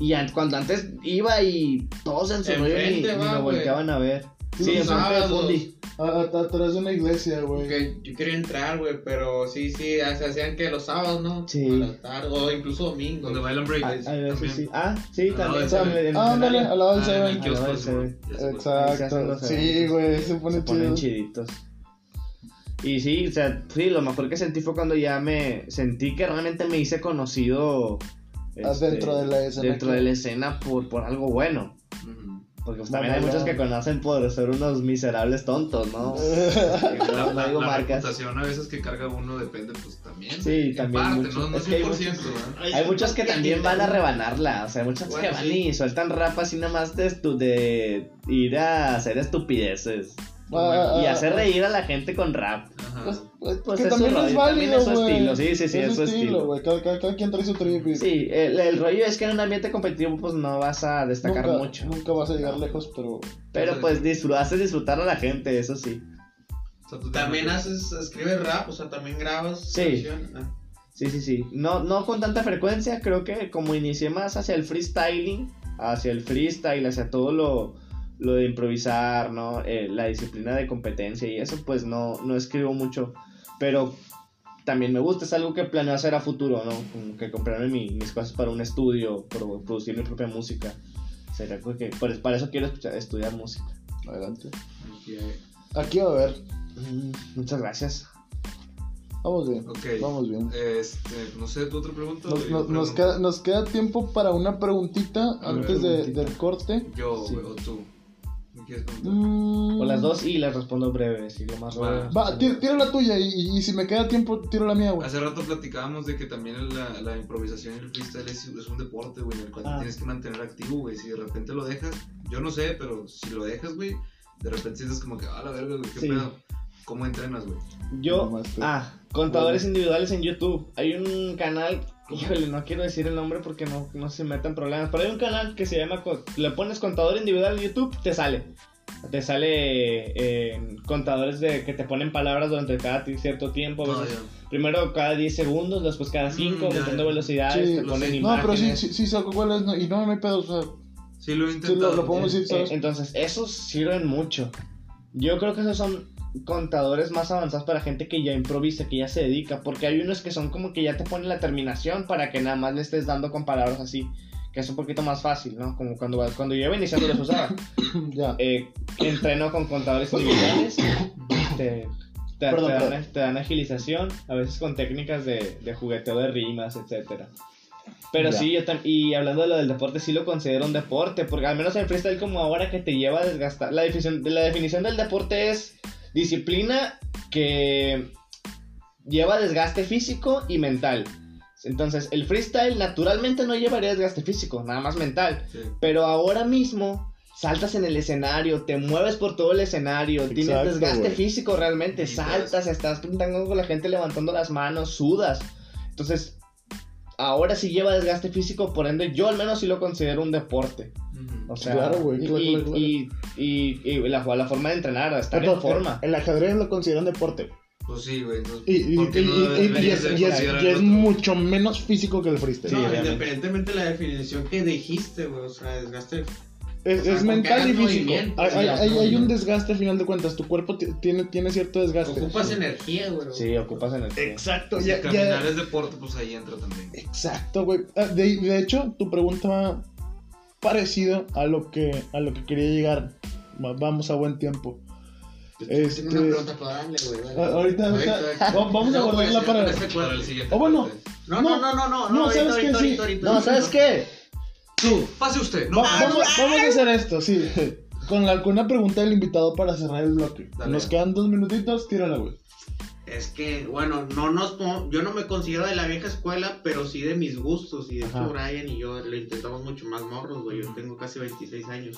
A: Y an- cuando antes iba y todos en su rollo ni
E: va,
A: me volteaban a ver.
C: Sí,
A: Sí,
C: Atrás de una iglesia, güey.
E: Yo quería entrar, güey, pero sí, sí, se hacían que los sábados, ¿no?
A: Sí.
E: A la tarde, o incluso domingos.
B: Donde bailan break.
A: Ah, a veces
B: también.
A: sí. Ah, sí, también.
C: Ah, ándale, al lado del
B: Ah,
C: Seven.
A: Ah,
C: Exacto. Sí, güey, se pone
A: se ponen
C: chido.
A: chiditos. Y sí, o sea, sí, lo mejor que sentí fue cuando ya me sentí que realmente me hice conocido
C: Ah,
A: este,
C: dentro de la escena.
A: dentro de la escena por, por algo bueno. Porque pues,
C: No,
A: también hay
C: no,
A: muchos
C: no.
A: que conocen por ser unos miserables tontos, ¿no?
B: La,
A: no
B: la-
A: digo
B: la
A: marcas.
B: reputación a veces que carga uno depende, pues también.
A: Sí,
B: en
A: también
B: parte,
A: mucho.
B: no, no
A: Es que hay
B: 100%,
A: muchos-
B: ¿verdad?
A: Hay muchos que también van a rebanarla, o sea, hay muchos
E: Bueno,
A: que van
E: sí.
A: y sueltan rap así nada más de, estu- de ir a hacer estupideces.
C: Ah,
A: y
C: ah,
A: hacer
C: ah,
A: reír a la gente con rap.
B: Ajá.
C: Pues, pues,
A: Pues
C: que también
A: su
C: es
A: rollo,
C: válido,
A: también es su
C: güey.
A: estilo, sí, sí, sí, es su estilo.
C: Cada, cada- cada quien trae su trip y
A: Sí, el, el rollo es que en un ambiente competitivo pues no vas a destacar
C: nunca,
A: mucho.
C: nunca vas a llegar lejos, pero...
A: Pero pues disfr- haces disfrutar a la gente, eso sí.
B: O sea, tú
E: También haces, escribes rap, o sea, también grabas.
A: Sí.
E: Ah.
A: Sí, sí, sí. No, no con tanta frecuencia, creo que como inicié más hacia el freestyling, hacia el freestyle, hacia todo lo, lo de improvisar, ¿no? Eh, la disciplina de competencia y eso, pues no, no escribo mucho. Pero también me gusta, es algo que planeo hacer a futuro, ¿no? Como que comprarme mi- mis cosas para un estudio, pro- producir mi propia música. Sería que, por- para eso quiero escuchar- estudiar música.
C: Adelante.
B: Aquí
C: va a ver.
A: Mm, muchas gracias.
C: Vamos bien.
B: Ok.
C: Vamos bien.
B: Este, no sé, ¿tu otra pregunta?
C: Nos, nos- queda, nos queda tiempo para una preguntita
B: A ver,
C: antes de-
A: preguntita.
C: del corte.
B: Yo,
A: Sí.
B: o tú.
C: Mm,
A: O las dos y las respondo breve, si lo más
B: Va.
A: breve.
C: Va, tira, tira la tuya y, y- y si me queda tiempo, tiro la mía, güey.
B: Hace rato platicábamos de que también la, la improvisación y el freestyle es, es un deporte, güey, en el cual te
A: Ah.
B: tienes que mantener activo, güey. Si de repente lo dejas, yo no sé, pero si lo dejas, güey, de repente sientes como que, ah, la verga, güey, qué
A: Sí.
B: pedo. ¿Cómo entrenas, güey?
A: Yo, ah, contadores individuales en YouTube. Hay un canal, híjole, no quiero decir el nombre porque no, no se metan problemas, pero hay un canal que se llama, le pones contador individual en YouTube, te sale. Te sale eh, contadores de que te ponen palabras durante cada cierto tiempo. a
B: No,
A: veces.
B: ya.
A: Primero cada 10 segundos, después cada 5,
B: Mm,
A: velocidades,
C: Sí,
A: te ponen
B: sé.
C: No, pero sí, sí, sí, saco cuál es. no, y no, no hay pedo. O sea,
B: Sí, lo he
C: sí,
B: intentado.
C: lo, lo podemos decir,
A: Eh,
C: ¿sabes?
A: entonces, esos sirven mucho. Yo creo que esos son contadores más avanzados para gente que ya improvisa, que ya se dedica, porque hay unos que son como que ya te ponen la terminación para que nada más le estés dando con palabras así, que es un poquito más fácil, ¿no? Como cuando, cuando yo iba iniciando los usaba.
C: Ya.
A: Eh, entreno con contadores individuales, te, te,
C: Perdón,
A: te dan,
C: perdón.
A: te dan agilización, a veces con técnicas de, de jugueteo de rimas, etcétera. Pero
C: Ya.
A: sí, yo y hablando de lo del deporte, sí lo considero un deporte, porque al menos en freestyle como ahora que te lleva a desgastar, la definición, la definición del deporte es disciplina que lleva desgaste físico y mental. Entonces, el freestyle naturalmente no llevaría desgaste físico, nada más mental.
B: Sí.
A: Pero ahora mismo saltas en el escenario, te mueves por todo el escenario, tienes desgaste físico realmente, saltas, estás pintando con la gente levantando las manos, sudas. Entonces, ahora sí lleva desgaste físico, por ende yo al menos sí lo considero un deporte. O sea,
C: Claro, güey,
A: y,
C: claro, claro, claro.
A: y- y- y la, la forma de entrenar, estar en
C: Entonces,
A: forma.
C: El ajedrez lo consideran deporte.
B: Pues sí, güey.
C: Y, y-
B: ¿por qué
C: y-
B: no
C: y- y- y
B: deberías
C: es, mucho menos físico que el freestyle.
A: Sí,
E: no,
A: obviamente.
E: independientemente de la definición que dijiste, güey. O sea, desgaste.
C: Es,
E: O sea,
C: es mental y físico. Hay,
E: sí,
C: hay- hay- hay un desgaste a final de cuentas. Tu cuerpo ti- tiene, tiene cierto desgaste.
E: Ocupas energía, güey.
A: Sí, ocupas energía.
C: Exacto,
B: Si
C: ya,
B: caminar
C: ya-
B: es deporte, pues ahí entra también.
C: Exacto, güey. Ah, De, de hecho, tu pregunta va parecido a lo que a lo que quería llegar. Va- Vamos a buen tiempo. Este-
E: Tengo una pregunta para darle, güey. dale.
C: Ah, ahorita, ahorita-
E: Ahorita.
C: va- vamos a
E: No,
C: guardarla para.
E: este
B: Para el siguiente.
C: O bueno,
B: corte.
E: No, no, no, no, no.
C: No,
E: ahorita,
C: ¿sabes qué? Sí.
A: No. ¿sabes qué?
C: Sí,
B: Pase usted. No,
C: va- vamos, vamos a hacer esto, sí. Con, la, con una pregunta del invitado para cerrar el bloque.
B: Dale.
C: Nos quedan dos minutitos, tírala, güey.
E: Es que, bueno, no nos yo no me considero de la vieja escuela, pero sí de mis gustos. Y de
C: Ajá.
E: hecho, Brian y yo lo intentamos mucho más morros, güey. Yo tengo casi 26 años.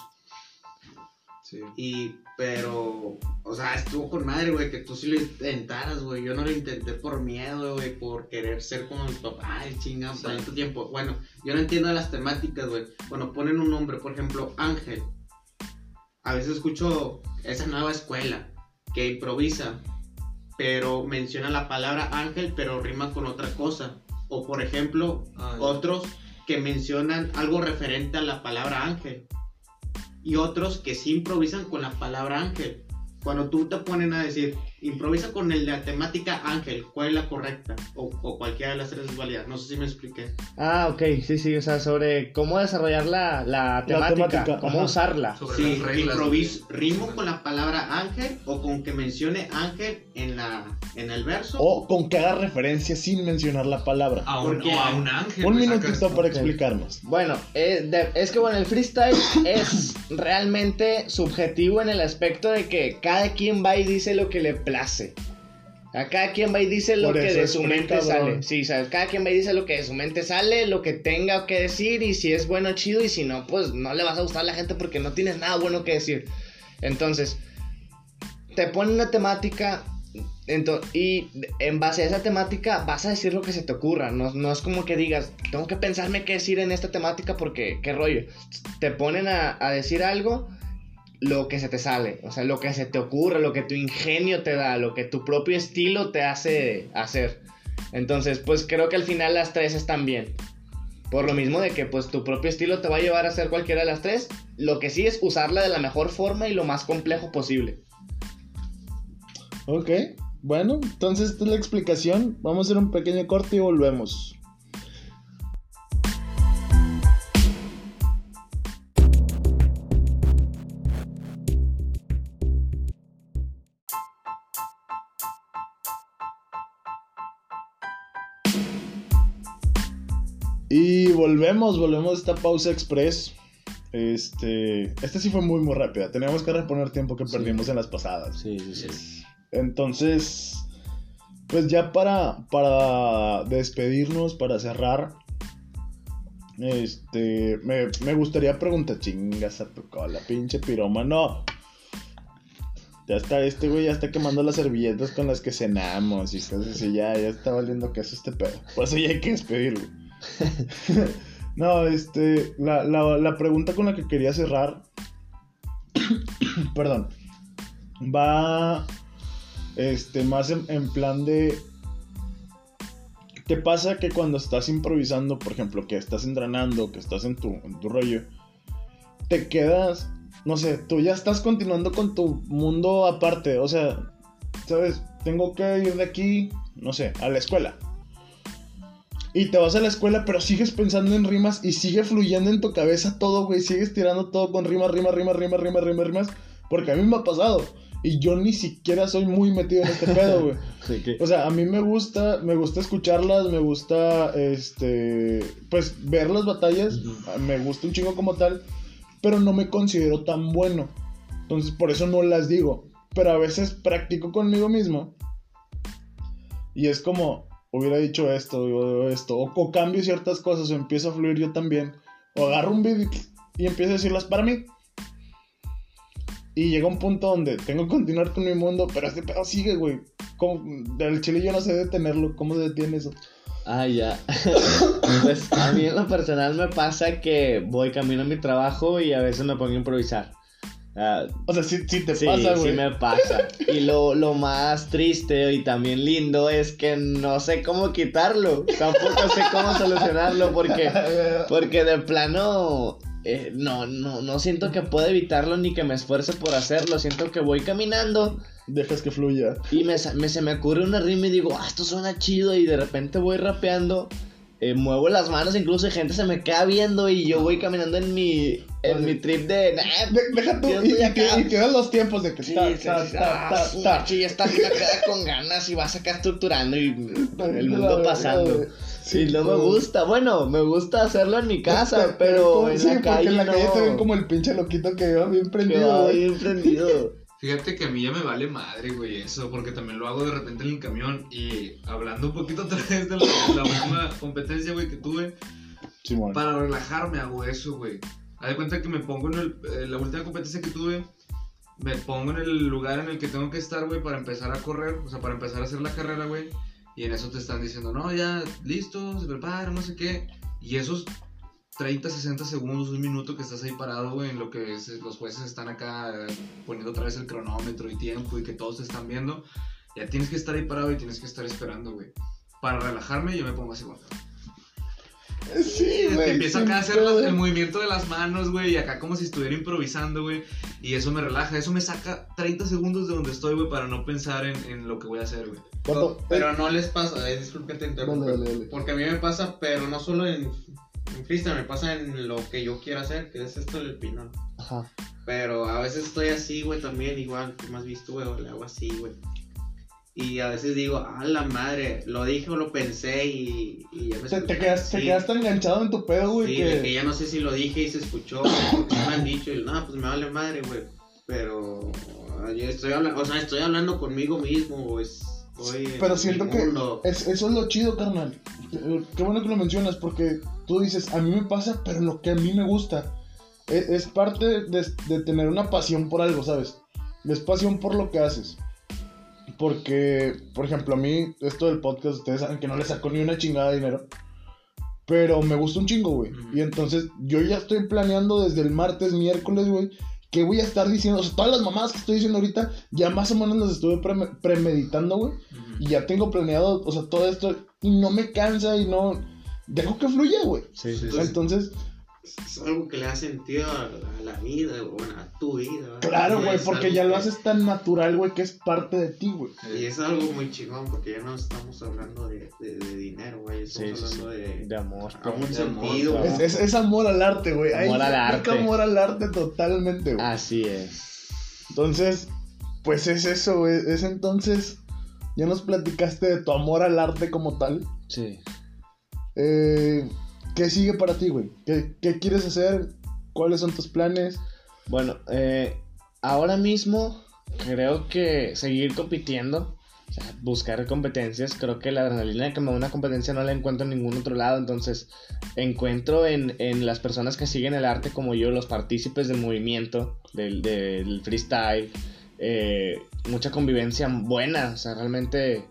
B: Sí.
E: Y, pero, o sea, estuvo con madre, güey, que tú sí lo intentaras, güey. Yo no lo intenté por miedo, güey, por querer ser como mi papá. Ay, chingado, por
B: Sí.
E: tanto tiempo. Bueno, yo no entiendo las temáticas, güey. Bueno, ponen un nombre, por ejemplo, Ángel. A veces escucho esa nueva escuela que improvisa, pero menciona la palabra ángel, pero rima con otra cosa. O, por ejemplo,
B: Ah,
E: otros que mencionan algo referente a la palabra ángel y otros que sí improvisan con la palabra ángel. Cuando tú te ponen a decir, improvisa con el de la temática ángel, ¿cuál es la correcta? O, o cualquiera de las tres es válida. No sé si me expliqué.
A: Ah, ok, sí, sí, o sea, sobre cómo desarrollar la, la temática,
C: temática,
A: cómo
C: ajá.
A: usarla.
B: Sobre
E: Sí,
B: las reglas.
E: improviso, rimo con la palabra ángel o con que mencione ángel en, la, en el verso.
C: O con que haga referencia sin mencionar la palabra.
B: A un, o a un ángel.
C: Un minutito para explicarnos.
A: Bueno, eh, de- es que bueno, el freestyle es realmente subjetivo en el aspecto de que cada quien va y dice lo que le place. A cada quien va y dice lo
C: Por
A: que de su mente sale. Sí, o sea, cada quien va y dice lo que de su mente sale, lo que tenga que decir, y si es bueno, chido, y si no, pues no le vas a gustar a la gente porque no tienes nada bueno que decir. Entonces, te ponen una temática y en base a esa temática vas a decir lo que se te ocurra. No, no es como que digas, tengo que pensarme qué decir en esta temática porque qué rollo. Te ponen a, a decir algo, lo que se te sale. O sea, lo que se te ocurre, lo que tu ingenio te da, lo que tu propio estilo te hace hacer. Entonces, pues creo que al final las tres están bien. Por lo mismo de que pues tu propio estilo te va a llevar a hacer cualquiera de las tres. Lo que sí es usarla de la mejor forma y lo más complejo posible.
C: Ok, bueno, entonces esta es la explicación. Vamos a hacer un pequeño corte y volvemos. Volvemos, volvemos a esta pausa express. Este, esta sí fue muy muy rápida. Teníamos que reponer tiempo que
A: Sí.
C: perdimos en las pasadas.
A: Sí, sí, sí.
C: Entonces, pues ya para, para despedirnos, para cerrar, este, me, me gustaría preguntar, chingas a tu cola, pinche pirómano. Ya está, este güey ya está quemando las servilletas con las que cenamos y cosas así, ya, ya está valiendo queso este pedo. Por eso ya hay que despedirlo. no, este, la, la, pregunta con la que quería cerrar, perdón, va este, más en, en plan de. ¿Te pasa que cuando estás improvisando, por ejemplo, que estás entrenando, que estás en tu, en tu rollo, te quedas, no sé, tú ya estás continuando con tu mundo aparte, o sea, ¿sabes? Tengo que ir de aquí, no sé, a la escuela. Y te vas a la escuela, pero sigues pensando en rimas y sigue fluyendo en tu cabeza todo, güey. Sigues tirando todo con rimas, rimas, rimas, rimas, rimas, rimas, rimas. Porque a mí me ha pasado. Y yo ni siquiera soy muy metido en este pedo, güey.
A: Sí, que-
C: O sea, a mí me gusta, me gusta escucharlas, me gusta, este, pues ver las batallas, me gusta un chingo como tal, pero no me considero tan bueno. Entonces, por eso no las digo. Pero a veces practico conmigo mismo. Y es como, hubiera dicho esto, o esto, o, o cambio ciertas cosas, o empiezo a fluir yo también. O agarro un beat y empiezo a decirlas para mí. Y llega un punto donde tengo que continuar con mi mundo, pero este pedo sigue, güey. ¿Cómo- El chile yo no sé detenerlo. ¿Cómo se detiene eso?
A: Ah, ya. pues a mí en lo personal me pasa que voy camino a mi trabajo y a veces me pongo a improvisar. Ah,
C: O sea, sí, sí te
A: sí,
C: pasa,
A: sí me pasa. Y lo, lo más triste y también lindo es que no sé cómo quitarlo. Tampoco sé cómo solucionarlo porque, porque de plano eh, no, no, no siento que pueda evitarlo ni que me esfuerce por hacerlo. Siento que voy caminando
C: Dejas que fluya.
A: y me, me- se me ocurre una rima y digo, ah, esto suena chido. Y de repente voy rapeando, eh, muevo las manos, incluso gente se me queda viendo y yo voy caminando en mi, en mi trip de. "Nah,
C: De- deja tú, y, y te,
A: acá".
C: y te das los tiempos de que
A: Sí,
C: ta,
A: sí,
C: ta,
A: ah, está acá con ganas y vas acá estructurando y el mundo pasando. Sí, no me gusta. Bueno, me gusta hacerlo en mi casa, pero en
C: sí,
A: la
C: porque
A: calle
C: en la
A: no.
C: calle te ven como el pinche loquito que va bien
A: Que
C: prendido,
A: va
C: güey.
A: bien prendido.
B: Fíjate que a mí ya me vale madre, güey, eso, porque también lo hago de repente en el camión. Y hablando un poquito otra vez de la, la última competencia, güey, que tuve,
C: Simón.
B: para relajarme hago eso, güey. Haz de cuenta que me pongo en el, eh, la última competencia que tuve, me pongo en el lugar en el que tengo que estar, güey, para empezar a correr, o sea, para empezar a hacer la carrera, güey. Y en eso te están diciendo, no, ya, listo, se prepara, no sé qué. Y esos 30, 60 segundos, un minuto que estás ahí parado, güey, en lo que es- los jueces están acá eh, poniendo otra vez el cronómetro y tiempo y que todos te están viendo, ya tienes que estar ahí parado y tienes que estar esperando, güey. Para relajarme, yo me pongo así, güey.
C: Sí,
B: Te
C: güey.
B: empiezo acá a hacer las- el movimiento de las manos, güey, y acá como si estuviera improvisando, güey. Y eso me relaja, eso me saca 30 segundos de donde estoy, güey, para no pensar en, en lo que voy a hacer, güey.
E: Pero no les pasa, eh, disculpe que te interrumpa.
C: Dale, dale, dale.
E: Porque a mí me pasa, pero no solo en, en freestyle, me pasa en lo que yo quiero hacer, que es esto del pinón.
A: Ajá.
E: Pero a veces estoy así, güey, también, igual, como has visto, güey, le hago así, güey. Y a veces digo, a la madre, lo dije o lo pensé y, y ya me
C: Te, te, quedas, te
E: Sí.
C: quedas tan enganchado en tu pedo, güey,
E: Sí,
C: que...
E: de que ya no sé si lo dije y se escuchó, me han dicho, y no, pues me vale madre, güey. Pero ah, yo estoy hablando, o sea, estoy hablando conmigo mismo, o
C: Pero siento que es, eso es lo chido, carnal. Eh, Qué bueno que lo mencionas, porque tú dices, a mí me pasa, pero lo que a mí me gusta. Es, es parte de, de tener una pasión por algo, ¿sabes? Es pasión por lo que haces. Porque, por ejemplo, a mí, esto del podcast, ustedes saben que no le saco ni una chingada de dinero. Pero me gusta un chingo, güey. Y entonces yo ya estoy planeando desde el martes, miércoles, güey. ¿Qué voy a estar diciendo? O sea, todas las mamadas que estoy diciendo ahorita, ya más o menos las estuve preme- premeditando, güey. Y ya tengo planeado, o sea, todo esto. Y no me cansa y no. Dejo que fluya, güey.
A: Sí, sí, sí.
E: Es algo que le da sentido a, a la vida, bueno, a tu vida. ¿verdad?
C: claro, güey, porque ya lo haces tan natural, güey, que es parte de ti, güey.
E: Y es algo muy chingón, porque ya no estamos hablando de, de, de dinero, güey. Estamos
A: Sí,
E: hablando de,
A: De amor.
E: a un
B: de amor,
E: sentido.
A: claro.
C: Es, es, es amor al arte, güey. Ahí
A: Amor al arte.
C: amor al arte totalmente, güey.
A: Así es.
C: Entonces, pues es eso, güey. Es entonces. Ya nos platicaste de tu amor al arte como tal.
A: Sí.
C: Eh, ¿Qué sigue para ti, güey? ¿Qué, quieres hacer? ¿Cuáles son tus planes?
A: Bueno, eh, ahora mismo creo que seguir compitiendo, o sea, buscar competencias, creo que la adrenalina que me da una competencia no la encuentro en ningún otro lado, entonces encuentro en, en las personas que siguen el arte como yo, los partícipes del movimiento, del, del freestyle, eh, mucha convivencia buena, o sea, realmente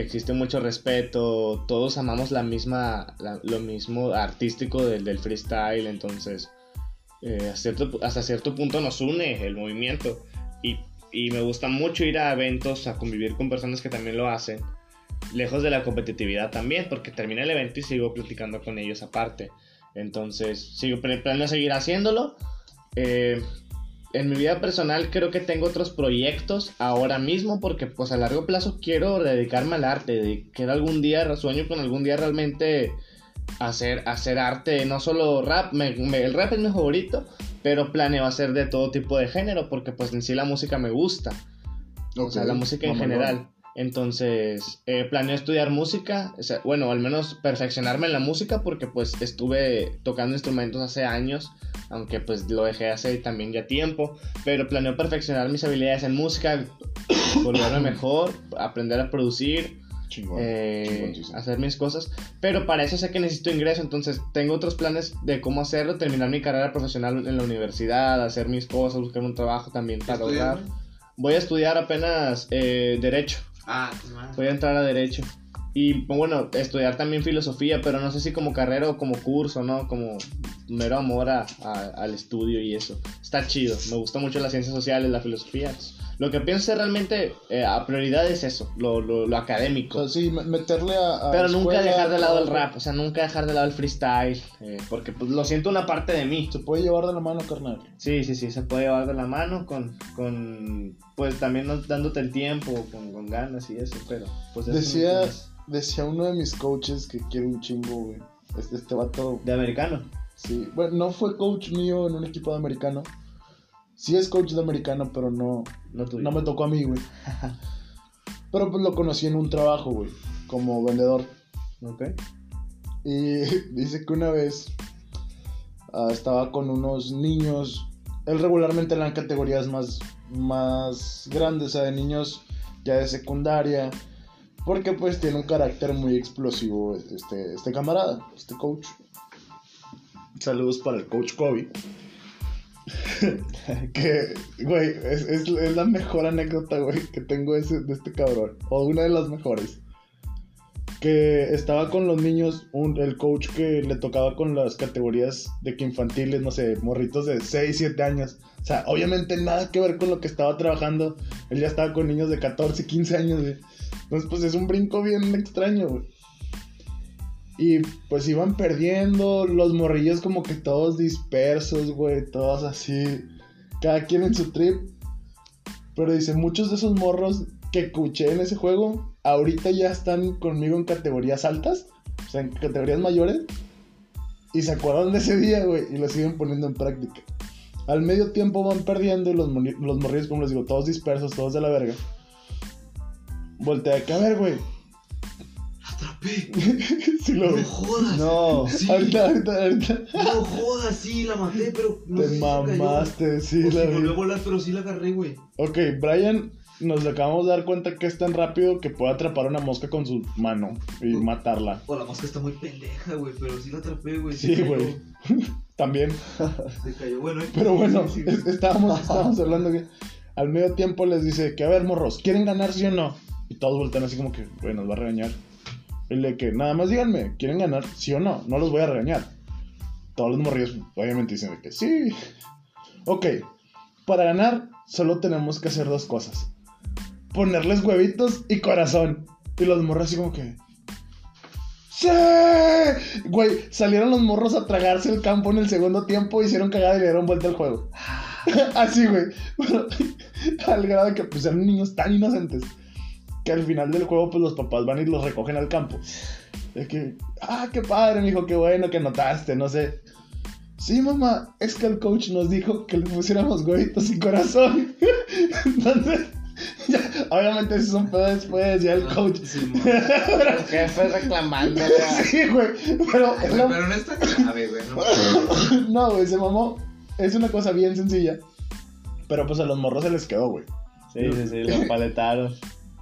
A: existe mucho respeto, todos amamos la misma, la- lo mismo artístico del, del freestyle, entonces eh, cierto- hasta cierto punto nos une el movimiento y, y me gusta mucho ir a eventos, a convivir con personas que también lo hacen, lejos de la competitividad también, porque termina el evento y sigo platicando con ellos aparte, entonces sigo planeo seguir haciéndolo. Eh, en mi vida personal creo que tengo otros proyectos ahora mismo porque pues a largo plazo quiero dedicarme al arte, de, quiero algún día, sueño con algún día realmente hacer, hacer arte, no solo rap, me- me- el rap es mi favorito, pero planeo hacer de todo tipo de género porque pues en sí la música me gusta, o sea, la música en general. Entonces, eh, planeo estudiar música, o sea, bueno, al menos perfeccionarme en la música porque pues estuve tocando instrumentos hace años, aunque pues lo dejé hace también ya tiempo, pero planeo perfeccionar mis habilidades en música, volverme mejor, aprender a producir,
C: Chingón.
A: eh, hacer mis cosas, pero para eso sé que necesito ingreso, entonces tengo otros planes de cómo hacerlo, terminar mi carrera profesional en la universidad, hacer mis cosas, buscar un trabajo también para ahorrar. Voy a estudiar apenas eh, derecho.
E: Ah, qué mal.
A: Voy a entrar a Derecho. Y bueno, estudiar también filosofía, pero no sé si como carrera o como curso, ¿no? Como mero amor a- al estudio y eso. Está chido. Me gusta mucho las ciencias sociales, la filosofía. Lo que pienso realmente eh, a prioridad es eso, lo, lo, lo
C: O
A: académico.
C: sea, sí, me- meterle a. a
A: Pero nunca dejar de lado el rap, o sea, nunca dejar de lado el freestyle, eh, porque pues, lo siento una parte de mí.
C: Se puede llevar de la mano, carnal.
A: Sí, sí, sí, se puede llevar de la mano con, con pues también no- dándote el tiempo, con, con ganas y eso, pero pues eso
C: Decía,
A: no es-
C: decía uno de mis coaches que quiere un chingo, güey. Este, este vato,
A: de americano.
C: sí. Bueno, no fue coach mío en un equipo de americano. Sí es coach de americano, pero no,
A: No
C: me tocó a mí, güey. Pero pues lo conocí en un trabajo, güey, como vendedor.
A: Ok.
C: Y dice que una vez ah, estaba con unos niños. Él regularmente dan categorías más, más grandes, o sea, de niños ya de secundaria. Porque pues tiene un carácter muy explosivo este, este camarada, este coach. Saludos para el coach Kobe. que, güey, es, es- la mejor anécdota, güey, que tengo ese- de este cabrón. O una de las mejores que estaba con los niños, un- el coach que le tocaba con las categorías de que infantiles, no sé, morritos de 6, 7 años. O sea, obviamente nada que ver con lo que estaba trabajando. Él ya estaba con niños de 14, 15 años, güey. Entonces, pues es un brinco bien extraño, güey. Y pues iban perdiendo los morrillos como que todos dispersos, güey, todos así, cada quien en su trip. Pero dice, muchos de esos morros que escuché en ese juego, ahorita ya están conmigo en categorías altas, o sea, en categorías mayores, y se acuerdan de ese día, güey, y lo siguen poniendo en práctica. Al medio tiempo van perdiendo y los, los morrillos, como les digo, todos dispersos, todos de la verga. Voltea a ver, güey.
B: Atrapé.
C: Lo
B: No
C: vi.
B: jodas.
A: No.
B: Sí.
C: Ahorita, ahorita, ahorita.
B: No jodas, sí, la maté, pero no sé
C: Te mamaste, sí, la vi.
B: volvió a volar, pero sí la agarré, güey.
C: Ok, Brian, nos acabamos de dar cuenta que es tan rápido que puede atrapar una mosca con su mano y matarla.
B: O la mosca está muy pendeja, güey, pero sí la atrapé, güey.
C: Sí, güey. También.
B: Se cayó, bueno. eh.
C: Pero bueno,
B: Sí, sí,
C: es- estábamos, estábamos hablando que al medio tiempo les dice que, a ver, morros, ¿quieren ganar sí o no? Y todos voltean así como que, güey, nos va a regañar. Y le que, nada más díganme, ¿quieren ganar sí o no? No los voy a regañar. Todos los morrillos obviamente dicen de que sí. Ok, para ganar solo tenemos que hacer dos cosas. Ponerles huevitos y corazón. Y los morros así como que... ¡Sí! Güey, salieron los morros a tragarse el campo en el segundo tiempo, hicieron cagada y le dieron vuelta al juego. Así, güey. Al grado de que pues eran niños tan inocentes que al final del juego pues los papás van y los recogen al campo. Es que, ah, qué padre, mijo, qué bueno que anotaste, no sé. Sí, mamá, es que el coach nos dijo que le pusiéramos huevitos y corazón. Entonces, ya, obviamente eso es un pedo después, ya el coach.
B: Sí, mo-
A: Los jefes reclamando, güey.
C: Sí, güey, pero
B: Ay,
C: la-
B: Pero no está grave, güey. No.
C: No, güey, se mamó. Es una cosa bien sencilla. Pero pues a los morros se les quedó, güey.
A: Sí, sí, sí, lo paletaron.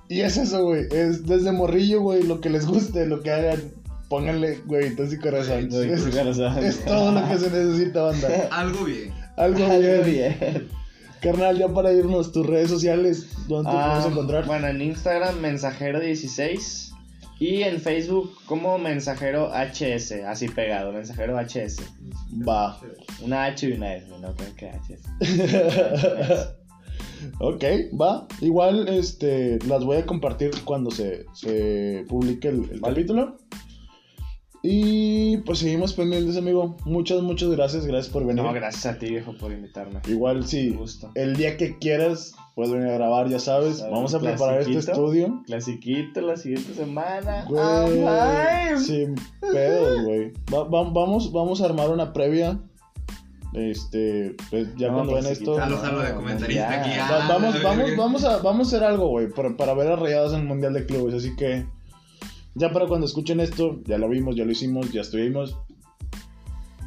C: Y es eso, güey. Es desde morrillo, güey, lo que les guste, lo que hagan. Pónganle huevitos y corazón.
A: Güey,
C: Es, es todo lo que se necesita, banda.
B: Algo bien.
C: Algo
A: Algo
C: bien.
A: bien.
C: Carnal, ya para irnos, tus redes sociales, ¿dónde te
A: Ah,
C: podemos encontrar?
A: Bueno, en Instagram, mensajero16. Y en Facebook, como mensajero HS. Así pegado, mensajero HS.
C: Va.
A: Una H y una S, no creo que HS.
C: ok, va. Igual, este, las voy a compartir cuando se, se publique el, el
A: Vale.
C: capítulo. Y pues seguimos pendientes, amigo. Muchas, muchas gracias. Gracias por venir.
A: No, gracias a ti, viejo, por invitarme.
C: Igual
A: gusto.
C: el día que quieras puedes venir a grabar, ya sabes. Vamos a preparar este estudio.
A: Clasiquito la siguiente semana.
C: Güey,
A: Ay,
C: sin pedos, güey. Va- va- vamos, vamos a armar una previa. Este, pues ya
A: No,
C: cuando
A: pues,
C: ven esto.
B: Jalo, jalo de
A: No,
B: comentarista
A: ya.
B: aquí.
C: Va-
B: ah,
C: vamos, vamos, vamos a, vamos a hacer algo, güey, para, para ver a Rayados en el Mundial de Clubes. Así que ya para cuando escuchen esto, ya lo vimos, ya lo hicimos, ya estuvimos.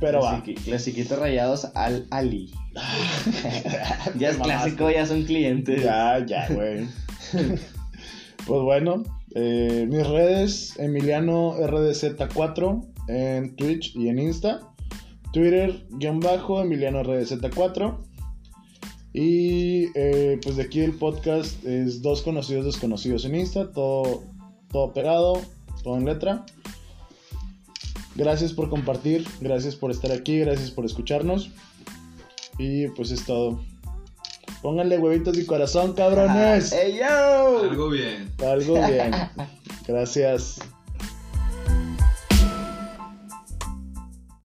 C: Pero va.
A: Clasiqui- Clasiquitos rayados al Ali. ya es clásico, ya son clientes.
C: Ya, ya, güey. pues bueno, eh, mis redes, Emiliano RDZ4 en Twitch y en Insta. Twitter, guion bajo, Emiliano RDZ4. Y eh, pues de aquí el podcast es dos conocidos desconocidos en Insta, todo, todo pegado, todo en letra. Gracias por compartir, gracias por estar aquí, gracias por escucharnos. Y pues es todo. Pónganle huevitos y corazón, cabrones.
A: ¡Ey, yo!
B: Algo bien.
C: Algo bien. Gracias.